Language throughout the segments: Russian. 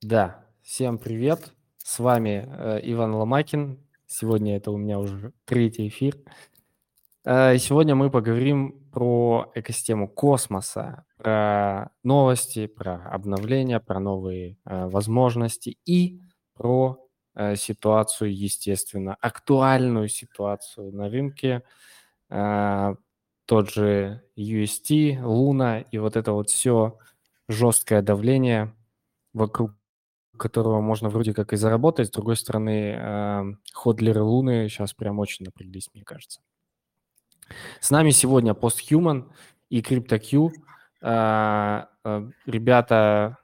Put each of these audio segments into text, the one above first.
Да, всем привет. С вами э, Иван Ломакин. Сегодня это у меня уже третий эфир. Э, сегодня мы поговорим про экосистему космоса, про новости, про обновления, про новые э, возможности и про э, ситуацию, естественно, актуальную ситуацию на рынке. Э, тот же UST, Луна и вот это вот все жесткое давление вокруг которого можно вроде как и заработать. С другой стороны, э, ходлеры Луны сейчас прям очень напряглись, мне кажется. С нами сегодня Posthuman и CryptoQ. Э, э, ребята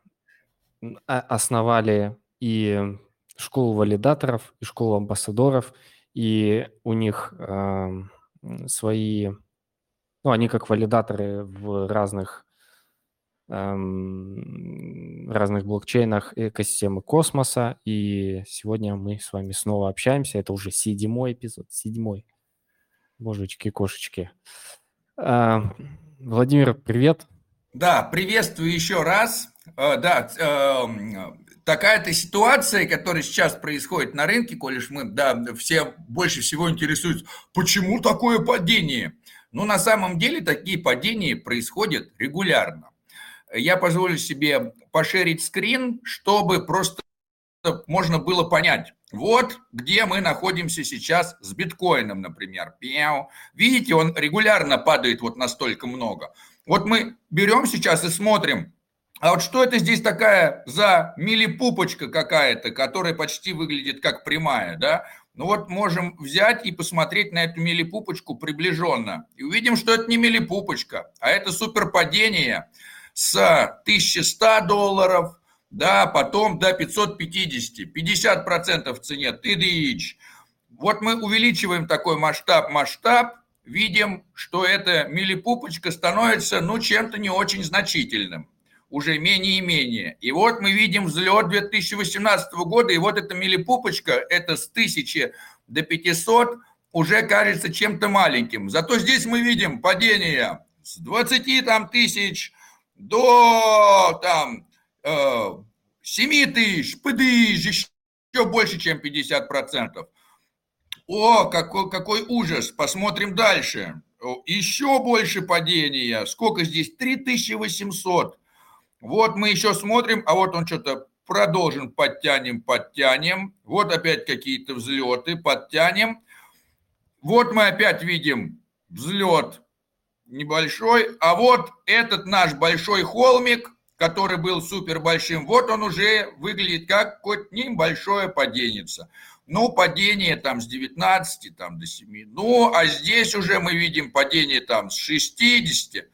основали и школу валидаторов, и школу амбассадоров, и у них свои, ну, они как валидаторы в разных разных блокчейнах экосистемы космоса. И сегодня мы с вами снова общаемся. Это уже седьмой эпизод, седьмой. Божечки-кошечки. Э, Владимир, привет. Да, приветствую еще раз. Э, да, э, такая-то ситуация, которая сейчас происходит на рынке, коль мы, да, все больше всего интересуются, почему такое падение? Ну, на самом деле, такие падения происходят регулярно я позволю себе пошерить скрин, чтобы просто можно было понять. Вот где мы находимся сейчас с биткоином, например. Видите, он регулярно падает вот настолько много. Вот мы берем сейчас и смотрим, а вот что это здесь такая за милипупочка какая-то, которая почти выглядит как прямая, да? Ну вот можем взять и посмотреть на эту милипупочку приближенно. И увидим, что это не милипупочка, а это суперпадение – с 1100 долларов, да, потом до 550, 50% в цене, тыдыч. Вот мы увеличиваем такой масштаб, масштаб, видим, что эта милипупочка становится, ну, чем-то не очень значительным, уже менее и менее. И вот мы видим взлет 2018 года, и вот эта милипупочка, это с 1000 до 500, уже кажется чем-то маленьким. Зато здесь мы видим падение с 20 там, тысяч до там э, 7 тысяч, пыдыш, еще больше, чем 50%. О, какой, какой ужас, посмотрим дальше. Еще больше падения. Сколько здесь? 3800. Вот мы еще смотрим, а вот он что-то продолжим, подтянем, подтянем. Вот опять какие-то взлеты, подтянем. Вот мы опять видим взлет небольшой. А вот этот наш большой холмик, который был супер большим, вот он уже выглядит как какое-то небольшое падение. Ну, падение там с 19 там, до 7. Ну, а здесь уже мы видим падение там с 60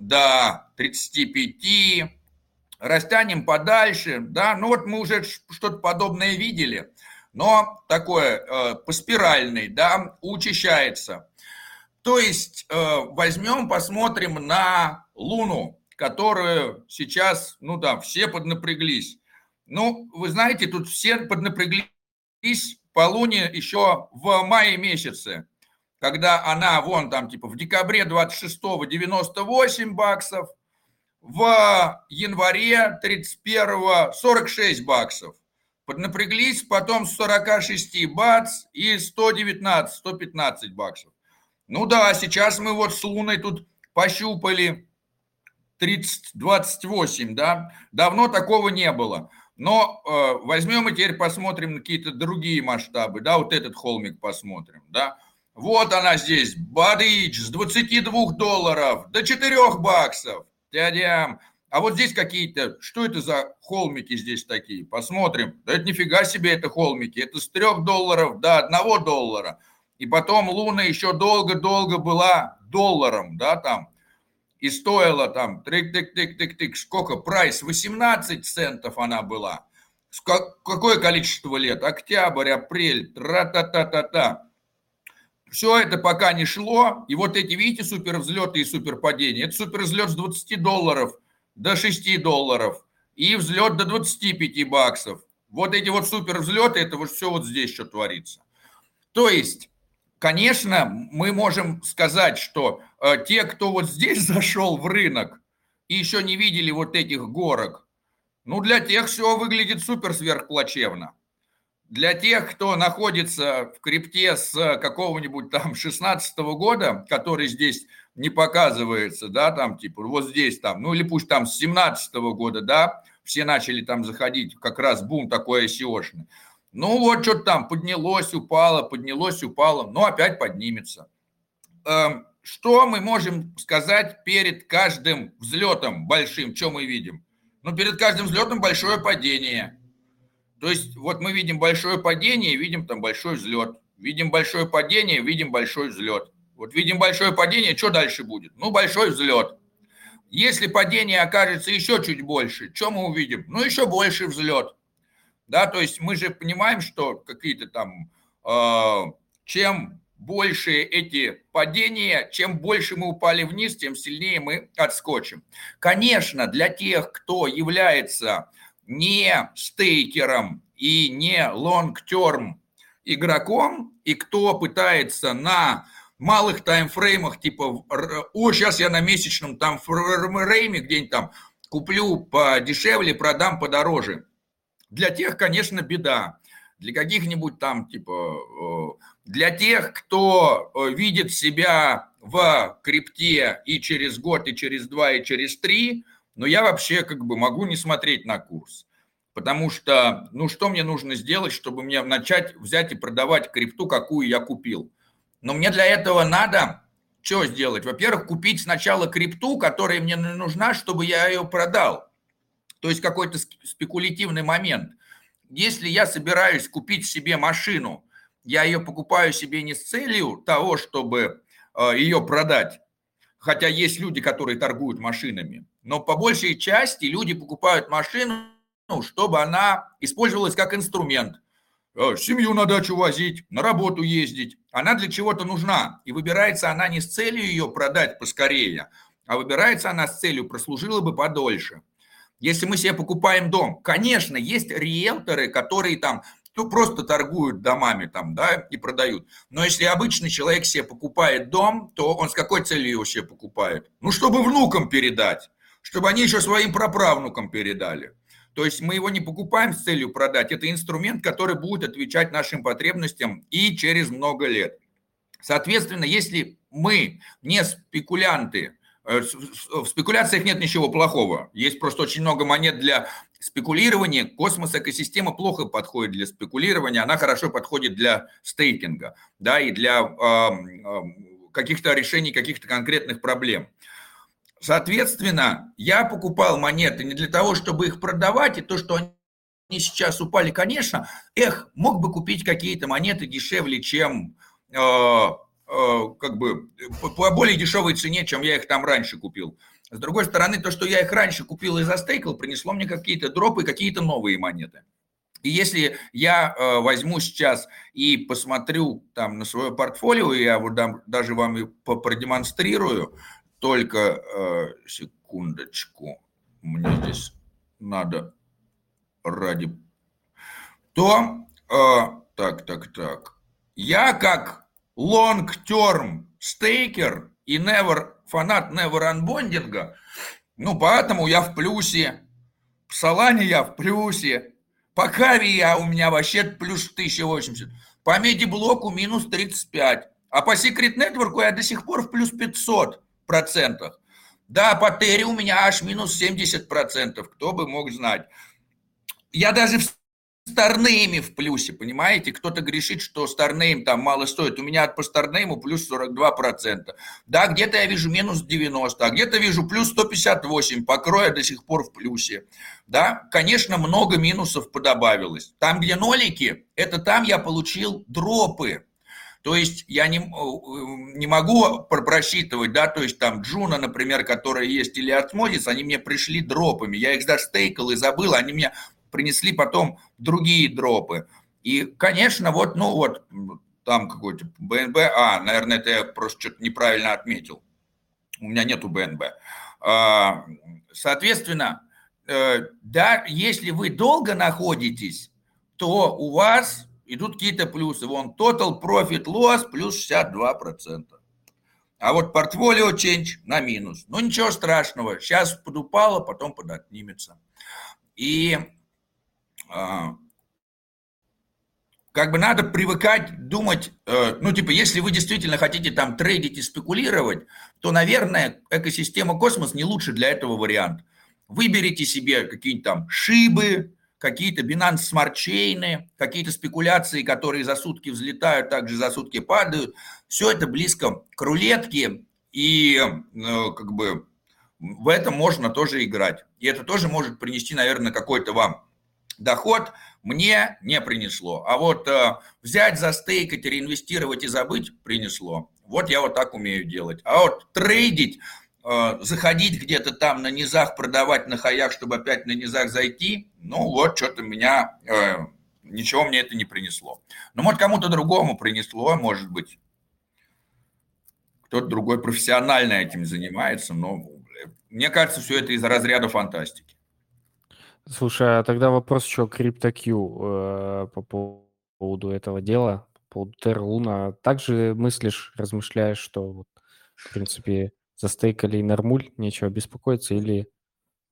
до 35. Растянем подальше, да, ну вот мы уже что-то подобное видели, но такое э, по спиральной, да, учащается. То есть э, возьмем, посмотрим на Луну, которую сейчас, ну да, все поднапряглись. Ну, вы знаете, тут все поднапряглись по Луне еще в мае месяце, когда она вон там типа в декабре 26-го 98 баксов, в январе 31-го 46 баксов. Поднапряглись, потом с 46 бац и 119, 115 баксов. Ну да, сейчас мы вот с Луной тут пощупали 30, 28, да, давно такого не было. Но э, возьмем и теперь посмотрим какие-то другие масштабы, да, вот этот холмик посмотрим, да. Вот она здесь, Бадыч, с 22 долларов до 4 баксов, дядям. А вот здесь какие-то, что это за холмики здесь такие? Посмотрим. Да это нифига себе это холмики, это с 3 долларов до 1 доллара. И потом Луна еще долго-долго была долларом, да, там, и стоила там, трик-тик-тик-тик-тик, сколько, price, 18 центов она была. Какое количество лет? Октябрь, апрель, тра-та-та-та-та. Все это пока не шло, и вот эти, видите, супервзлеты и суперпадения. Это супервзлет с 20 долларов до 6 долларов и взлет до 25 баксов. Вот эти вот супервзлеты, это вот все вот здесь что творится. То есть Конечно, мы можем сказать, что э, те, кто вот здесь зашел в рынок и еще не видели вот этих горок, Ну, для тех все выглядит супер сверхплачевно. Для тех, кто находится в крипте с какого-нибудь там 16 года, который здесь не показывается, да, там типа вот здесь там, ну или пусть там с 17 года, да, все начали там заходить, как раз бум такой ICO-шный. Ну вот что-то там поднялось, упало, поднялось, упало, но опять поднимется. Эм, что мы можем сказать перед каждым взлетом большим, что мы видим? Ну, перед каждым взлетом большое падение. То есть вот мы видим большое падение, видим там большой взлет. Видим большое падение, видим большой взлет. Вот видим большое падение, что дальше будет? Ну, большой взлет. Если падение окажется еще чуть больше, что мы увидим? Ну, еще больше взлет. Да, то есть мы же понимаем, что какие-то там, э, чем больше эти падения, чем больше мы упали вниз, тем сильнее мы отскочим. Конечно, для тех, кто является не стейкером и не long-term игроком, и кто пытается на малых таймфреймах, типа, о, сейчас я на месячном таймфрейме где-нибудь там куплю подешевле, продам подороже. Для тех, конечно, беда. Для каких-нибудь там, типа, для тех, кто э, видит себя в крипте и через год, и через два, и через три, но я вообще как бы могу не смотреть на курс. Потому что, ну что мне нужно сделать, чтобы мне начать взять и продавать крипту, какую я купил? Но мне для этого надо что сделать? Во-первых, купить сначала крипту, которая мне нужна, чтобы я ее продал. То есть какой-то спекулятивный момент. Если я собираюсь купить себе машину, я ее покупаю себе не с целью того, чтобы э, ее продать, хотя есть люди, которые торгуют машинами, но по большей части люди покупают машину, чтобы она использовалась как инструмент. Э, семью на дачу возить, на работу ездить. Она для чего-то нужна. И выбирается она не с целью ее продать поскорее, а выбирается она с целью прослужила бы подольше. Если мы себе покупаем дом, конечно, есть риэлторы, которые там ну, просто торгуют домами там, да, и продают. Но если обычный человек себе покупает дом, то он с какой целью его себе покупает? Ну, чтобы внукам передать, чтобы они еще своим праправнукам передали. То есть мы его не покупаем с целью продать. Это инструмент, который будет отвечать нашим потребностям и через много лет. Соответственно, если мы не спекулянты, в спекуляциях нет ничего плохого. Есть просто очень много монет для спекулирования. Космос экосистема плохо подходит для спекулирования, она хорошо подходит для стейкинга, да, и для э, каких-то решений каких-то конкретных проблем. Соответственно, я покупал монеты не для того, чтобы их продавать, и то, что они сейчас упали, конечно, эх, мог бы купить какие-то монеты дешевле, чем э, э, как бы по более дешевой цене, чем я их там раньше купил. С другой стороны, то, что я их раньше купил и застейкал, принесло мне какие-то дропы, какие-то новые монеты. И если я э, возьму сейчас и посмотрю там на свое портфолио, я вот даже вам и продемонстрирую, только э, секундочку, мне здесь надо ради... То, э, так, так, так, я как long-term стейкер и never, фанат never unbonding, ну, поэтому я в плюсе, в Солане я в плюсе, по Кави я у меня вообще плюс 1080, по медиблоку минус 35, а по Secret Network я до сих пор в плюс 500 процентах. Да, по Терри у меня аж минус 70 процентов, кто бы мог знать. Я даже в Старнейме в плюсе, понимаете? Кто-то грешит, что Старнейм там мало стоит. У меня по Старнейму плюс 42%. Да, где-то я вижу минус 90, а где-то вижу плюс 158. Покроя до сих пор в плюсе. Да, конечно, много минусов подобавилось. Там, где нолики, это там я получил дропы. То есть я не, э, не могу просчитывать, да, то есть там Juno, например, которая есть, или Osmosis, они мне пришли дропами. Я их застейкал и забыл, они мне принесли потом другие дропы. И, конечно, вот, ну вот, там какой-то BNB, а, наверное, это я просто что-то неправильно отметил. У меня нету BNB. А, соответственно, э, да, если вы долго находитесь, то у вас идут какие-то плюсы. Вон total profit loss плюс 62%. А вот портфолио change на минус. Ну ничего страшного, сейчас подупало, потом подотнимется. И как бы надо привыкать думать, э, ну, типа, если вы действительно хотите там трейдить и спекулировать, то, наверное, экосистема космос не лучше для этого вариант. Выберите себе какие-нибудь там шибы, какие-то Binance Smart Chain, какие-то спекуляции, которые за сутки взлетают, также за сутки падают. Все это близко к рулетке, и э, как бы в этом можно тоже играть. И это тоже может принести, наверное, какой-то вам доход, мне не принесло. А вот э, взять, застейкать, реинвестировать и забыть принесло. Вот я вот так умею делать. А вот трейдить, э, заходить где-то там на низах, продавать на хаях, чтобы опять на низах зайти, ну вот что-то меня, э, ничего мне это не принесло. Ну, может, кому-то другому принесло, может быть. Кто-то другой профессионально этим занимается, но мне кажется, все это из разряда фантастики. Слушай, а тогда вопрос еще CryptoQ э, по поводу этого дела, по поводу Terra Luna. Также мыслишь, размышляешь, что, вот, в принципе, застейкали и нормуль, нечего беспокоиться, или...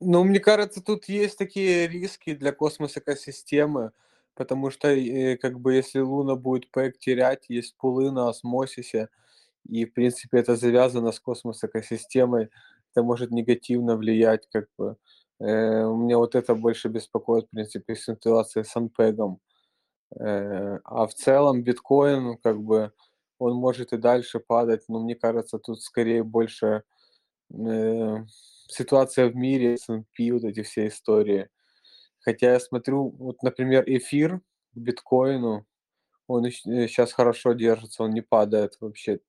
Ну, мне кажется, тут есть такие риски для космос-экосистемы, потому что, э, как бы, если Луна будет пэк терять, есть пулы на осмосисе, и, в принципе, это завязано с космос-экосистемой, это может негативно влиять, как бы, Э, меня вот это больше беспокоит, в принципе, ситуация с Анпегом. Э, а в целом биткоин, как бы, он может и дальше падать, но мне кажется, тут скорее больше э, ситуация в мире, S&P, вот эти все истории. Хотя я смотрю, вот, например, эфир к биткоину, он сейчас хорошо держится, он не падает вообще,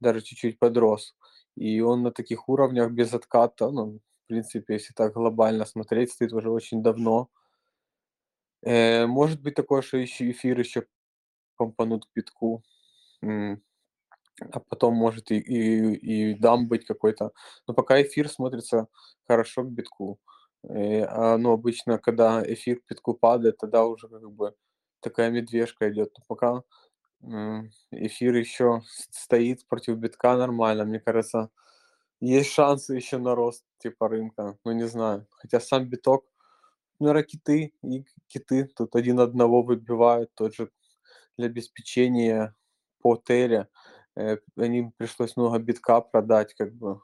даже чуть-чуть подрос. И он на таких уровнях без отката, ну, принципе, если так глобально смотреть, стоит уже очень давно. Э, может быть такое, что еще эфир еще помпанут к битку. А потом может и, и, и дам быть какой-то. Но пока эфир смотрится хорошо к битку. Э, а, ну, обычно, когда эфир к битку падает, тогда уже как бы такая медвежка идет. Но пока эфир еще стоит против битка нормально, мне кажется, есть шансы еще на рост типа рынка, ну не знаю. Хотя сам биток, ну, киты и киты тут один одного выбивают, тот же для обеспечения по теле. Э, они пришлось много битка продать, как бы.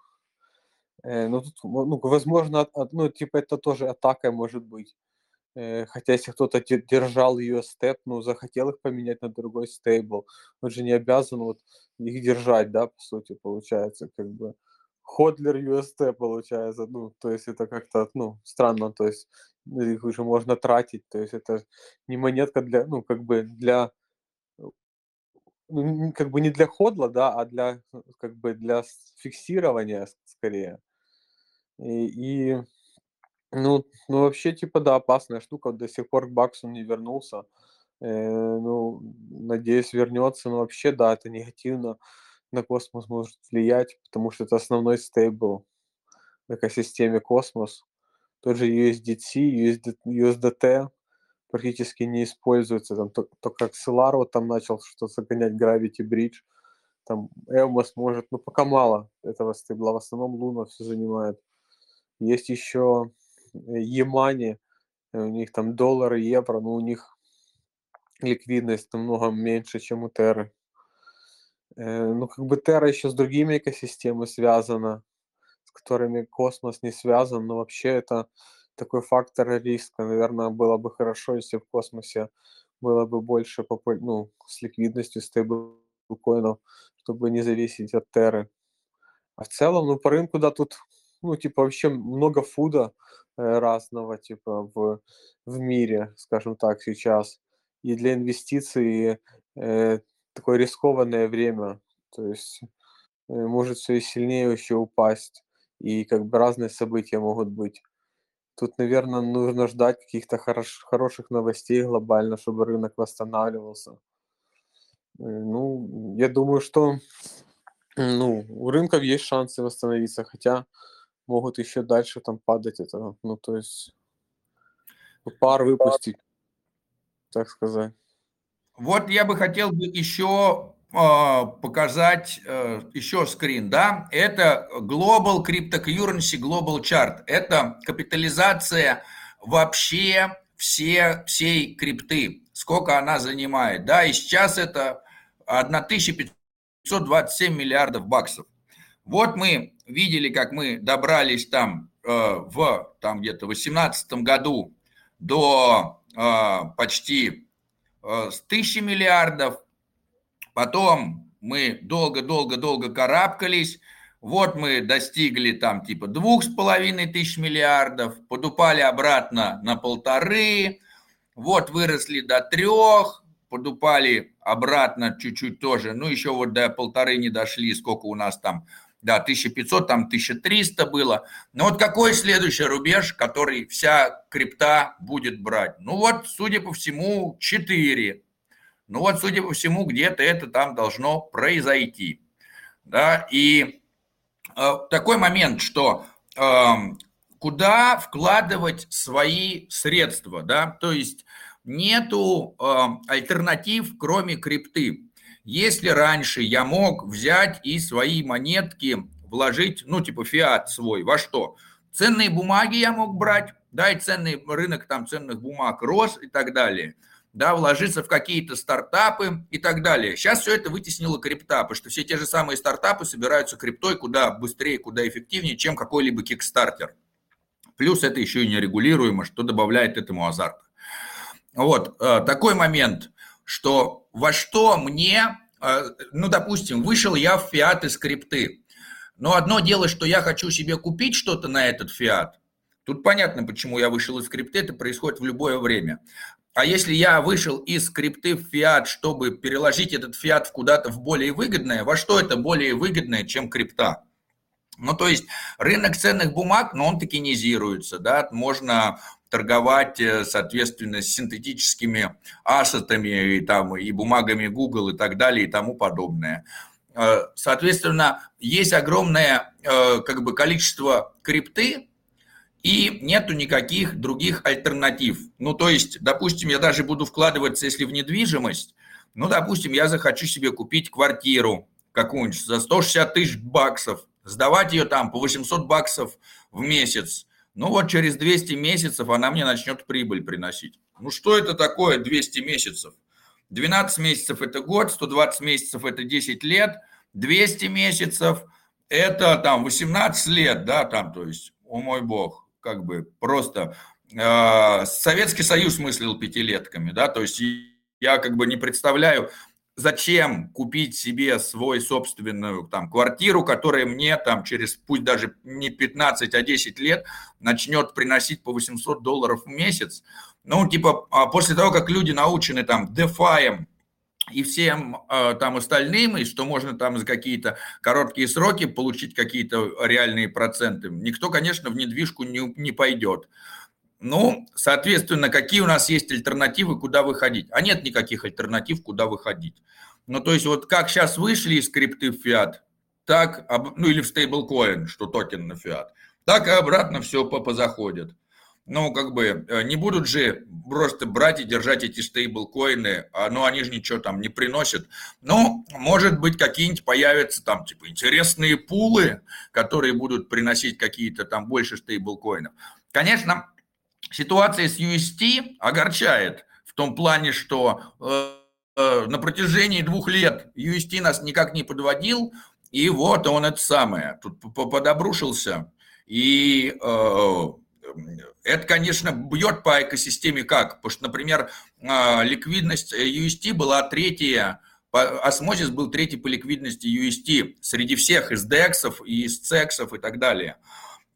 Э, ну, тут, ну, возможно, от, ну, типа это тоже атака может быть. Э, хотя если кто-то держал ее степ, ну, захотел их поменять на другой стейбл, он же не обязан вот их держать, да, по сути, получается, как бы. Ходлер UST получается, ну, то есть это как-то, ну, странно, то есть их уже можно тратить, то есть это не монетка для, ну, как бы для, ну, как бы не для ходла, да, а для, как бы для фиксирования скорее. И, и ну, ну, вообще, типа, да, опасная штука, до сих пор к баксу не вернулся, э, ну, надеюсь, вернется, но вообще, да, это негативно на космос может влиять, потому что это основной стейбл в экосистеме космос. Тот же USDT, USD, USDT практически не используется. Там только то как Solar вот там начал что-то загонять Gravity Bridge. Там Эвмос может, ну пока мало этого стейбла. В основном Луна все занимает. Есть еще Емани, у них там доллары, евро, но у них ликвидность намного меньше, чем у Терры. Э, ну, как бы Терра еще с другими экосистемами связана, с которыми космос не связан, но вообще это такой фактор риска. Наверное, было бы хорошо, если в космосе было бы больше ну, с ликвидностью стейблкоинов, чтобы не зависеть от Терры. А в целом, ну, по рынку, да, тут, ну, типа, вообще много фуда э, разного, типа, в, в мире, скажем так, сейчас. И для инвестиций э, такое рискованное время, то есть э, может все и сильнее еще упасть, и как бы разные события могут быть. Тут, наверное, нужно ждать каких-то хорош, хороших новостей глобально, чтобы рынок восстанавливался. Э, ну, я думаю, что ну, у рынков есть шансы восстановиться, хотя могут еще дальше там падать это, ну, то есть пар выпустить, так сказать. Вот я бы хотел бы еще а, показать э, еще скрин, да, это Global Cryptocurrency Global Chart, это капитализация вообще все, всей крипты, сколько она занимает, да, и сейчас это 1527 миллиардов баксов. Вот мы видели, как мы добрались там э, в там где-то 18 году до э, почти э, 1000 миллиардов, потом мы долго-долго-долго карабкались, вот мы достигли там типа двух с половиной тысяч миллиардов, подупали обратно на полторы, вот выросли до трех, подупали обратно чуть-чуть тоже, ну еще вот до полторы не дошли, сколько у нас там, да, 1500, там 1300 было. Но вот какой следующий рубеж, который вся крипта будет брать? Ну вот, судя по всему, 4. Ну вот, судя по всему, где-то это там должно произойти. Да, и э, такой момент, что э, куда вкладывать свои средства, да, то есть нету э, альтернатив, кроме крипты. Если раньше я мог взять и свои монетки вложить, ну, типа фиат свой, во что? Ценные бумаги я мог брать, да, и ценный рынок там ценных бумаг рос и так далее, да, вложиться в какие-то стартапы и так далее. Сейчас все это вытеснило крипта, потому что все те же самые стартапы собираются криптой куда быстрее, куда эффективнее, чем какой-либо кикстартер. Плюс это еще и нерегулируемо, что добавляет этому азарта. Вот э, такой момент, что во что мне, э, ну, допустим, вышел я в фиат из скрипты, но одно дело, что я хочу себе купить что-то на этот фиат, тут понятно, почему я вышел из скрипты, это происходит в любое время. А если я вышел из скрипты в фиат, чтобы переложить этот фиат в куда-то в более выгодное, во что это более выгодное, чем крипта? Ну, то есть рынок ценных бумаг, но он токенизируется, да, можно торговать, э, соответственно, синтетическими ассетами и, там, и бумагами Google и так далее и тому подобное. Э, соответственно, есть огромное э, как бы, количество крипты, и нету никаких других альтернатив. Ну, то есть, допустим, я даже буду вкладываться, если в недвижимость, ну, допустим, я захочу себе купить квартиру какую-нибудь за 160 тысяч баксов, сдавать ее там по 800 баксов в месяц, ну вот через 200 месяцев она мне начнет прибыль приносить. Ну что это такое 200 месяцев? 12 месяцев – это год, 120 месяцев – это 10 лет, 200 месяцев – это там 18 лет, да, там, то есть, о мой бог, как бы просто э, Советский Союз мыслил пятилетками, да, то есть я как бы не представляю, зачем купить себе свой собственную там квартиру, которая мне там через, пусть даже не 15, а 10 лет начнет приносить по 800 долларов в месяц. Ну, типа, а после того, как люди научены там DeFi и всем э, там остальным, и что можно там за какие-то короткие сроки получить какие-то реальные проценты, никто, конечно, в недвижку не, не пойдет. Ну, соответственно, какие у нас есть альтернативы, куда выходить? А нет никаких альтернатив, куда выходить. Ну, то есть вот как сейчас вышли из скрипты в фиат, так, ну или в стейблкоин, что токен на фиат, так и обратно все позаходит. Ну, как бы, э, не будут же просто брать и держать эти стейблкоины, а, ну, они же ничего там не приносят. Ну, может быть, какие-нибудь появятся там, типа, интересные пулы, которые будут приносить какие-то там больше стейблкоинов. Конечно, ситуация с UST огорчает в том плане, что э, э, на протяжении двух лет UST нас никак не подводил, и вот он это самое, тут подобрушился. И э, это, конечно, бьет по экосистеме как? Потому что, например, э, ликвидность UST была третья, осмозис был третий по ликвидности UST среди всех из DEX и из CEX и так далее.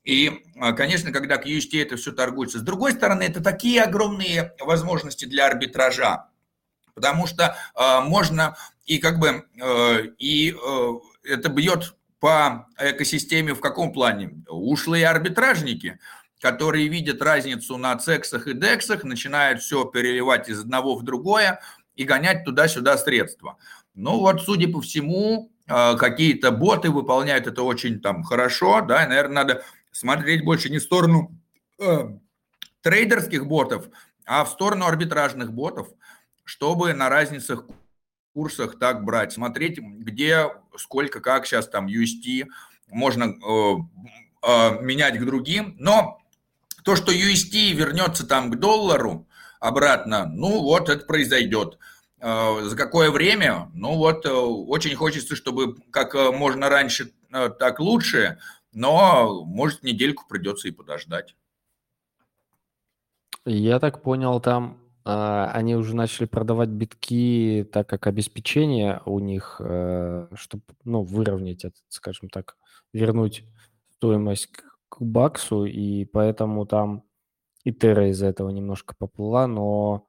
И, а, конечно, когда UST это все торгуется. С другой стороны, это такие огромные возможности для арбитража, потому что э, можно и как бы э, и э, это бьет по экосистеме в каком плане? Ушлые арбитражники, которые видят разницу на цексах и дексах, начинают все переливать из одного в другое и гонять туда-сюда средства. Ну вот, судя по всему, какие-то боты выполняют это очень там хорошо, да, и, наверное, надо смотреть больше не в сторону э, трейдерских ботов, а в сторону арбитражных ботов, чтобы на разницах курсах так брать, смотреть, где, сколько, как сейчас там UST можно э, э, менять к другим. Но То, что UST вернется там к доллару обратно, ну вот это произойдет. Э, за какое время? Ну вот, очень хочется, чтобы как можно раньше, так лучше, но может недельку придется и подождать. Я так понял, там а, они уже начали продавать битки, так как обеспечение у них, э, чтобы, ну, выровнять это, скажем так, вернуть стоимость к, к баксу, и поэтому там и Терра из-за этого немножко поплыла, но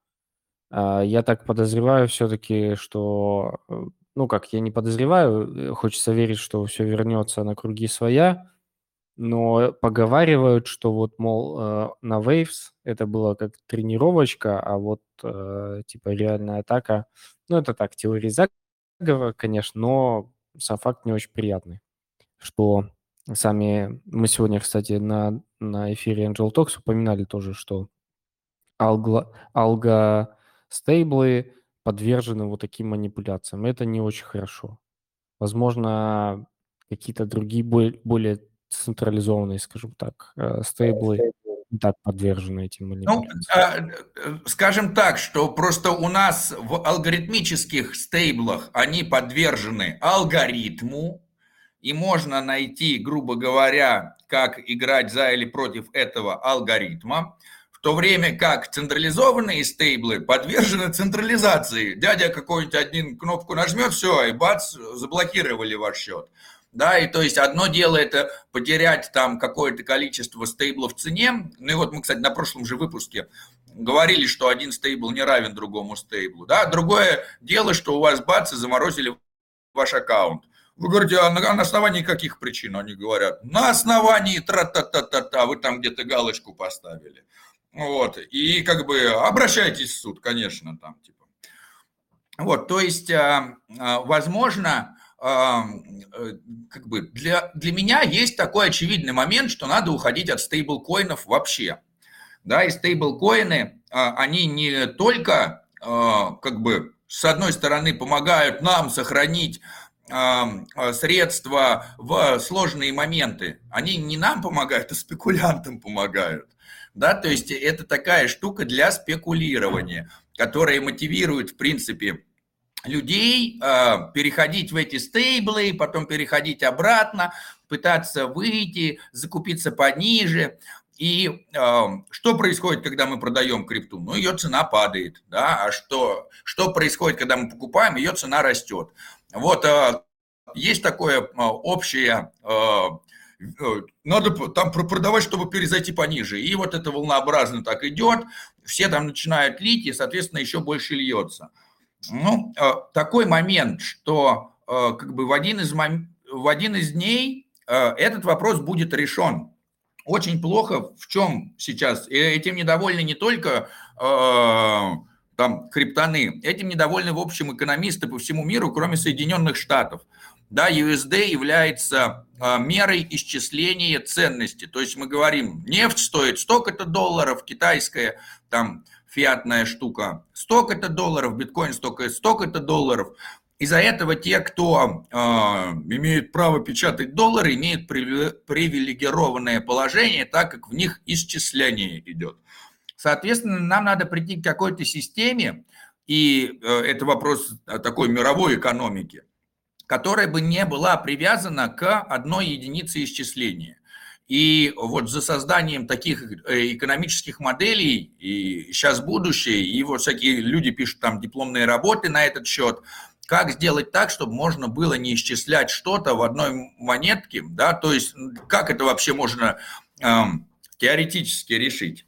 а, я так подозреваю все-таки, что, э, ну как, я не подозреваю, э, хочется верить, что все вернется на круги своя, но поговаривают, что вот, мол, э, на Waves это было как тренировочка, а вот э, типа реальная атака, ну это так, теория заговора, конечно, но сам факт не очень приятный, что сами, мы сегодня, кстати, на, на эфире Angel Talks упоминали тоже, что алго, алго стейблы подвержены вот таким манипуляциям. Это не очень хорошо. Возможно, какие-то другие более централизованные, скажем так, э, стейблы так подвержены этим Ну, э, э, скажем так, что просто у нас в алгоритмических стейблах они подвержены алгоритму, и можно найти, грубо говоря, как играть за или против этого алгоритма, в то время как централизованные стейблы подвержены централизации. Дядя какую-нибудь один кнопку нажмет, все, и бац, заблокировали ваш счет да, и то есть одно дело это потерять там какое-то количество стейблов в цене, ну и вот мы, кстати, на прошлом же выпуске говорили, что один стейбл не равен другому стейблу, да, другое дело, что у вас бац и заморозили ваш аккаунт. Вы говорите, а на, а основании каких причин? Они говорят, на основании тра-та-та-та-та, вы там где-то галочку поставили. Вот, и как бы обращайтесь в суд, конечно, там, типа. Вот, то есть, а, а, возможно, как бы для, для меня есть такой очевидный момент, что надо уходить от стейблкоинов вообще. Да, и стейблкоины, а, они не только а, как бы с одной стороны помогают нам сохранить а, средства в сложные моменты, они не нам помогают, а спекулянтам помогают. Да, то есть это такая штука для спекулирования, которая мотивирует, в принципе, людей э, переходить в эти стейблы, потом переходить обратно, пытаться выйти, закупиться пониже. И э, что происходит, когда мы продаем крипту? Ну, ее цена падает, да, а что, что происходит, когда мы покупаем? Ее цена растет. Вот э, есть такое э, общее, э, надо там продавать, чтобы перезайти пониже. И вот это волнообразно так идет, все там начинают лить, и, соответственно, еще больше льется. Ну, э, такой момент, что э, как бы в один из, в один из дней э, этот вопрос будет решен. Очень плохо в чем сейчас. И этим недовольны не только там криптоны, этим недовольны в общем экономисты по всему миру, кроме Соединенных Штатов. Да, USD является мерой исчисления ценности. То есть мы говорим, нефть стоит столько-то долларов, китайская там фиатная штука, столько-то долларов, биткоин столько, столько-то долларов. Из-за этого те, кто э, имеет право печатать доллары, имеют привилегированное положение, так как в них исчисление идет. Соответственно, нам надо прийти к какой-то системе, и э, это вопрос такой мировой экономики, которая бы не была привязана к одной единице исчисления. И вот за созданием таких э, экономических моделей, и сейчас будущее, и вот всякие люди пишут там дипломные работы на этот счет, как сделать так, чтобы можно было не исчислять что-то в одной монетке, да, то есть как это вообще можно эм, теоретически решить.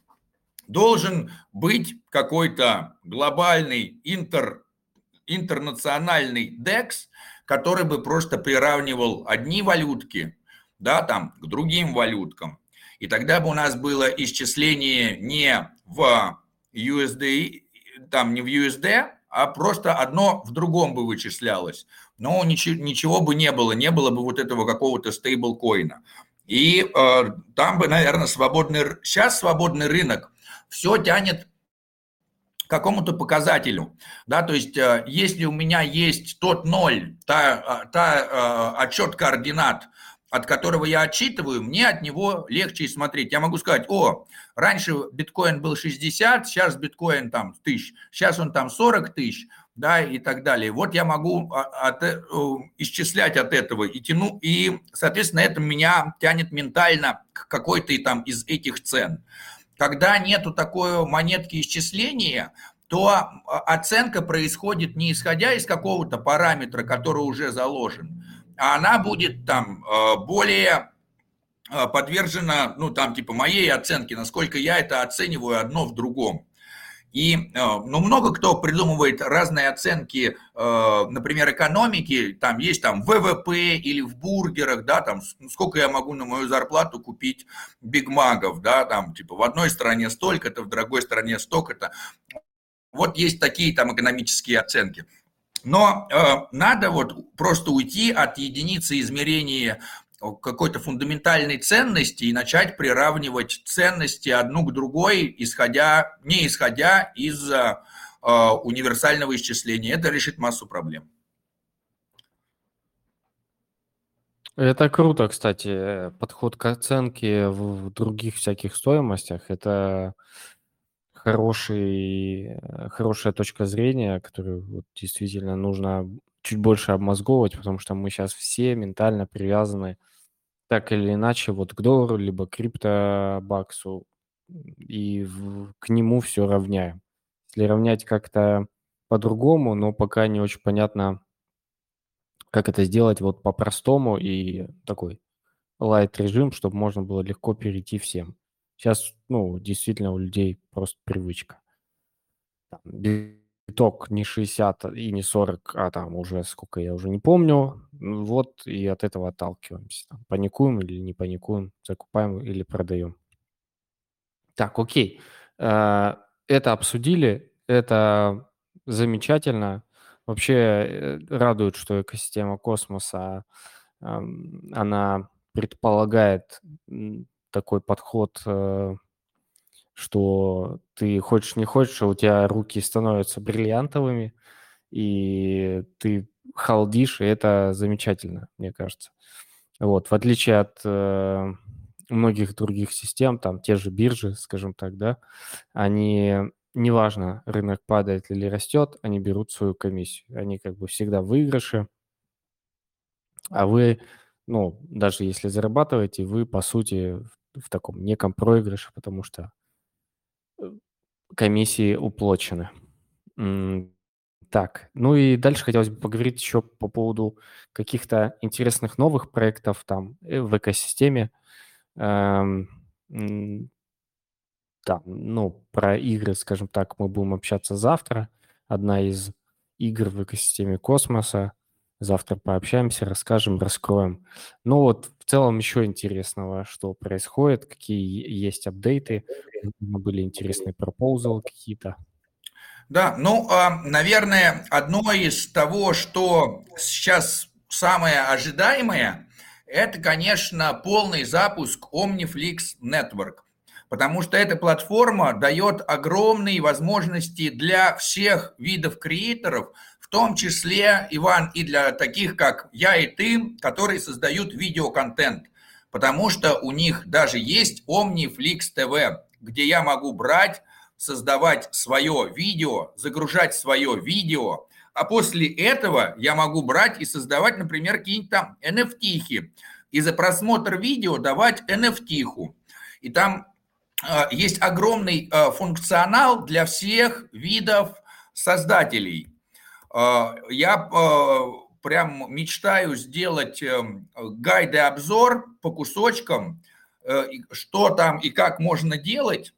Должен быть какой-то глобальный интер, интернациональный DEX, который бы просто приравнивал одни валютки да, там, к другим валюткам. И тогда бы у нас было исчисление не в USD, там не в USD, а просто одно в другом бы вычислялось. Но ничего, ничего бы не было, не было бы вот этого какого-то стейблкоина. И э, там бы, наверное, свободный... Сейчас свободный рынок все тянет к какому-то показателю. Да, то есть, э, если у меня есть тот ноль, та, та э, отчет координат, от которого я отчитываю, мне от него легче смотреть. Я могу сказать, о, раньше биткоин был 60, сейчас биткоин там тысяч, сейчас он там 40 тысяч, да, и так далее. Вот я могу а, от, э, исчислять от этого и тяну, и, соответственно, это меня тянет ментально к какой-то там из этих цен. Когда нету такой монетки исчисления, то а, оценка происходит не исходя из какого-то параметра, который уже заложен, она будет там э, более э, подвержена, ну там типа моей оценке, насколько я это оцениваю одно в другом. И э, ну, много кто придумывает разные оценки, например, экономики, там есть там ВВП или в бургерах, да, там сколько я могу на мою зарплату купить бигмагов, да, там типа в одной стране столько-то, в другой стране столько-то. Вот есть такие там экономические оценки. Но э, надо вот просто уйти от единицы измерения какой-то фундаментальной ценности и начать приравнивать ценности одну к другой, исходя, не исходя из э, универсального исчисления. Это решит массу проблем. Это круто, кстати, подход к оценке в других всяких стоимостях. Это хороший, э, хорошая точка зрения, которую вот действительно нужно чуть больше обмозговывать, потому что мы сейчас все ментально привязаны так или иначе вот к доллару, либо к криптобаксу, и в, к нему все равняем. Если равнять как-то по-другому, но пока не очень понятно, как это сделать вот по-простому и такой лайт режим, чтобы можно было легко перейти всем. Сейчас, ну, действительно у людей просто привычка. Там, биток не 60 и не 40, а там уже сколько я уже не помню. Вот и от этого отталкиваемся. Паникуем или не паникуем, закупаем или продаем. Так, окей. Э, это обсудили, это замечательно. Вообще э, радует, что экосистема космоса, она предполагает такой подход, э, что ты хочешь не хочешь, а у тебя руки становятся бриллиантовыми, и ты халдишь, и это замечательно, мне кажется. Вот, в отличие от э, многих других систем, там те же биржи, скажем так, да, они, неважно, рынок падает или растет, они берут свою комиссию. Они как бы всегда в выигрыше, а вы, ну, даже если зарабатываете, вы, по сути, в таком неком проигрыше, потому что э, комиссии уплочены. Так, ну и дальше хотелось бы поговорить еще по поводу каких-то интересных новых проектов там э, в экосистеме. Эм, да, ну, про игры, скажем так, мы будем общаться завтра. Одна из игр в экосистеме космоса – Завтра пообщаемся, расскажем, раскроем. Ну вот в целом еще интересного, что происходит, какие есть апдейты, были интересные пропозалы какие-то. Да, ну, а, наверное, одно из того, что сейчас самое ожидаемое, это, конечно, полный запуск OmniFlix Network потому что эта платформа дает огромные возможности для всех видов креаторов, в том числе, Иван, и для таких, как я и ты, которые создают видеоконтент, потому что у них даже есть OmniFlix TV, где я могу брать, создавать свое видео, загружать свое видео, а после этого я могу брать и создавать, например, какие-нибудь там NFT, и за просмотр видео давать NFT. И там э, есть огромный э, функционал для всех видов создателей – я а, прям мечтаю сделать эм, гайды обзор по кусочкам, э, что там и как можно делать.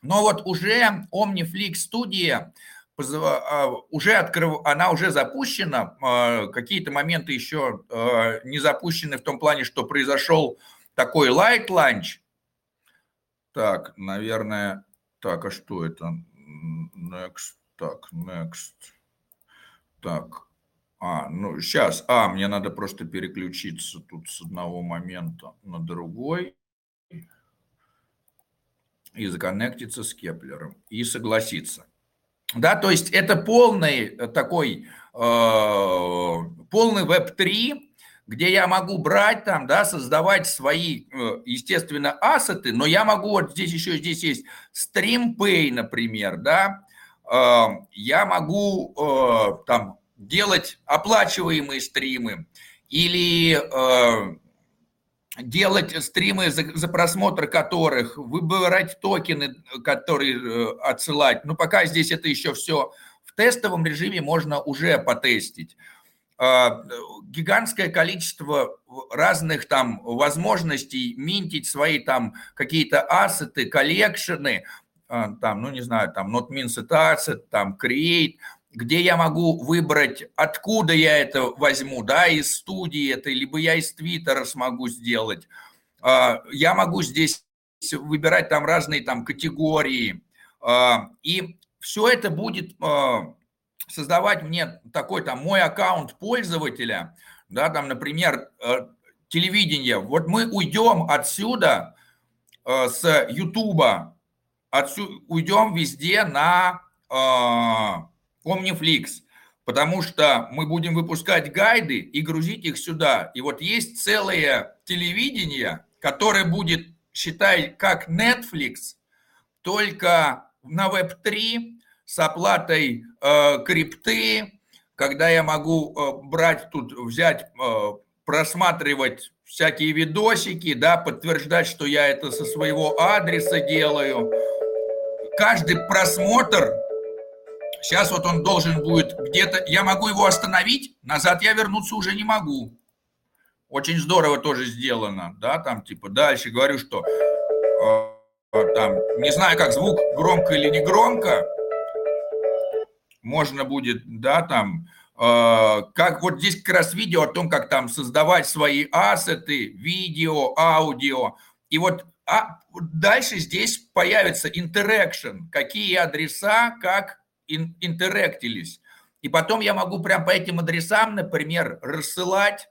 Но вот уже OmniFlix студия а, уже открыв... она уже запущена, какие-то моменты еще не запущены в том плане, что произошел такой light launch. Так, наверное, так, а что это? Next, так, next. Так, а, ну сейчас, а, мне надо просто переключиться тут с одного момента на другой и законнектиться с Кеплером и согласиться. Да, то есть это полный э, такой, э, полный Web3, где я могу брать там, да, создавать свои, э, естественно, ассеты, но я могу, вот здесь еще, здесь есть StreamPay, например, да, я могу э, там делать оплачиваемые стримы или делать стримы, за, за просмотр которых, выбирать токены, которые отсылать. Ну, пока здесь это еще все в тестовом режиме можно уже потестить. Гигантское количество разных там возможностей минтить свои там какие-то ассеты, коллекшены, там, ну не знаю, там not means it asset, там create, где я могу выбрать, откуда я это возьму, да, из студии это, либо я из Твиттера смогу сделать. А, я могу здесь выбирать там разные там категории, и все это будет создавать мне такой там мой аккаунт пользователя, да, там, например, телевидение. Вот мы уйдем отсюда с Ютуба, отсюда, уйдем везде на э, Omniflix, потому что мы будем выпускать гайды и грузить их сюда. И вот есть целое телевидение, которое будет, считай, как Netflix, только на Web3, с оплатой э, крипты, когда я могу э, брать тут, взять, э, просматривать всякие видосики, да, подтверждать, что я это со своего адреса делаю. Каждый просмотр, сейчас вот он должен будет где-то, я могу его остановить, назад я вернуться уже не могу. Очень здорово тоже сделано, да, там типа дальше говорю, что э, там, не знаю, как звук громко или не громко, можно будет, да, там, э, как вот здесь как раз видео о том, как там создавать свои ассеты, видео, аудио. И вот а дальше здесь появится interaction, какие адреса как интерактились. И потом я могу прям по этим адресам, например, рассылать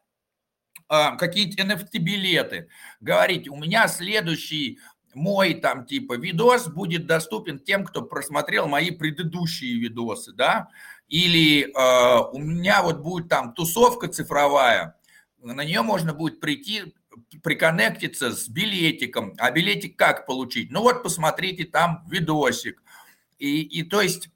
э, какие-нибудь NFT-билеты, говорить, у меня следующий мой там типа видос будет доступен тем, кто просмотрел мои предыдущие видосы, да, или э, у меня вот будет там тусовка цифровая, на нее можно будет прийти, приконнектиться с билетиком. А билетик как получить? Ну вот посмотрите там видосик. И, и то есть,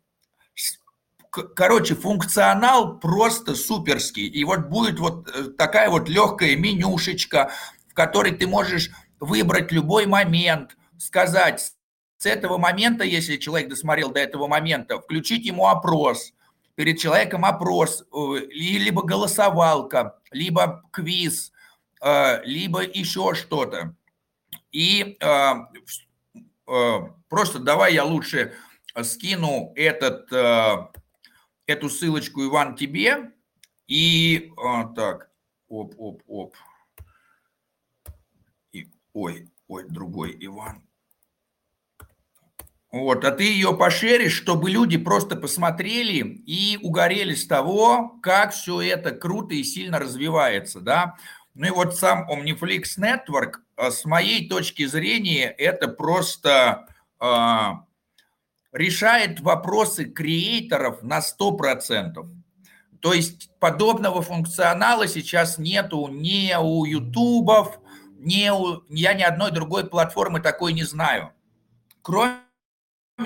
короче, функционал просто суперский. И вот будет вот э, такая вот легкая менюшечка, в которой ты можешь выбрать любой момент, сказать с этого момента, если человек досмотрел до этого момента, включить ему опрос, перед человеком опрос, э, либо голосовалка, либо квиз, либо еще что-то. И э, просто давай я лучше скину этот, эту ссылочку, Иван, тебе. И так, оп, оп, оп. Ой, ой, другой Иван. Вот, а ты ее пошеришь, чтобы люди просто посмотрели и угорели с того, как все это круто и сильно развивается, да. Ну и вот сам Omniflix Network, а, с моей точки зрения, это просто э, решает вопросы креаторов на 100%. То есть подобного функционала сейчас нету ни у ютубов, ни у, я ни одной другой платформы такой не знаю. Кроме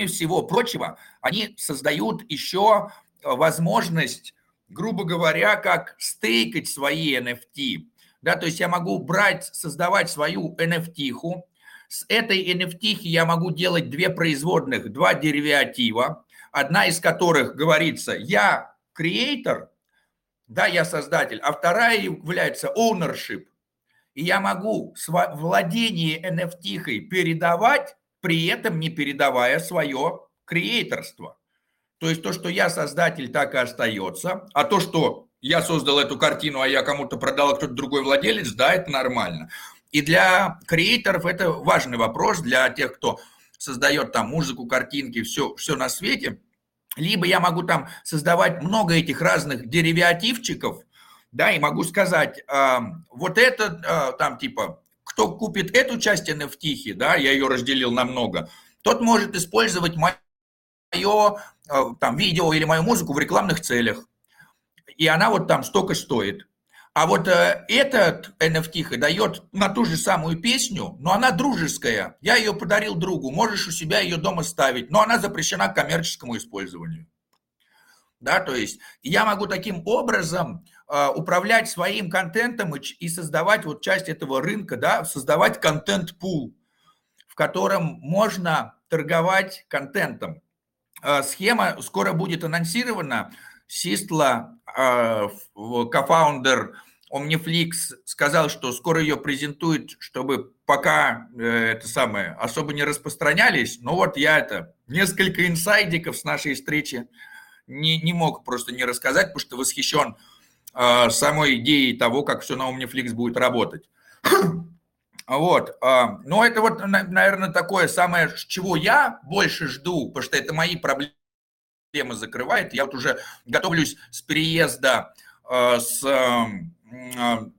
всего прочего, они создают еще э, возможность, грубо говоря, как стейкать свои NFT. Да, то есть я могу брать, создавать свою NFT-ху. С этой NFT я могу делать две производных, два дериватива, одна из которых говорится «я креатор», да, я создатель, а вторая является ownership. И я могу владение NFT передавать при этом не передавая свое креаторство. То есть то, что я создатель, так и остается, а то, что я создал эту картину, а я кому-то продал, а кто-то другой владелец, да, это нормально. И для креаторов это важный вопрос, для тех, кто создает там музыку, картинки, все, все на свете. Либо я могу там создавать много этих разных деривативчиков, да, и могу сказать, э, вот это э, там типа кто купит эту часть NFT, да, я ее разделил на много, тот может использовать мое э, там видео или мою музыку в рекламных целях. И она вот там столько стоит. А вот э, этот NFT дает на ту же самую песню, но она дружеская. Я ее подарил другу, можешь у себя ее дома ставить, но она запрещена к коммерческому использованию. Да, то есть я могу таким образом э, управлять своим контентом и, и создавать вот часть этого рынка, да, создавать контент-пул, в котором можно торговать контентом. Э, схема скоро будет анонсирована. Систла, э, кофаундер Omniflix сказал, что скоро ее презентует, чтобы пока э, это самое особо не распространялись. Но вот я это несколько инсайдиков с нашей встречи не, не мог просто не рассказать, потому что восхищен э, самой идеей того, как все на Omniflix будет работать. Вот. Э, но это вот, наверное, такое самое, чего я больше жду, потому что это мои проблемы закрывает. Я вот уже готовлюсь с переезда э, с а,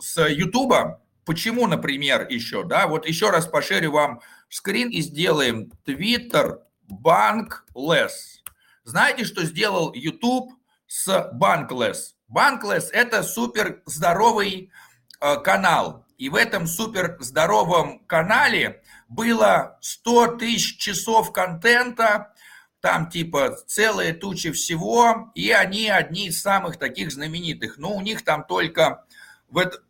с Ютуба. Почему, например, еще, да, вот еще раз пошерю вам скрин и сделаем Twitter Bankless. Знаете, что сделал YouTube с Bankless? Bankless – это супер здоровый э, канал. И в этом супер здоровом канале было 100 тысяч часов контента, там типа целые тучи всего, и они одни из самых таких знаменитых. Но у них там только в это,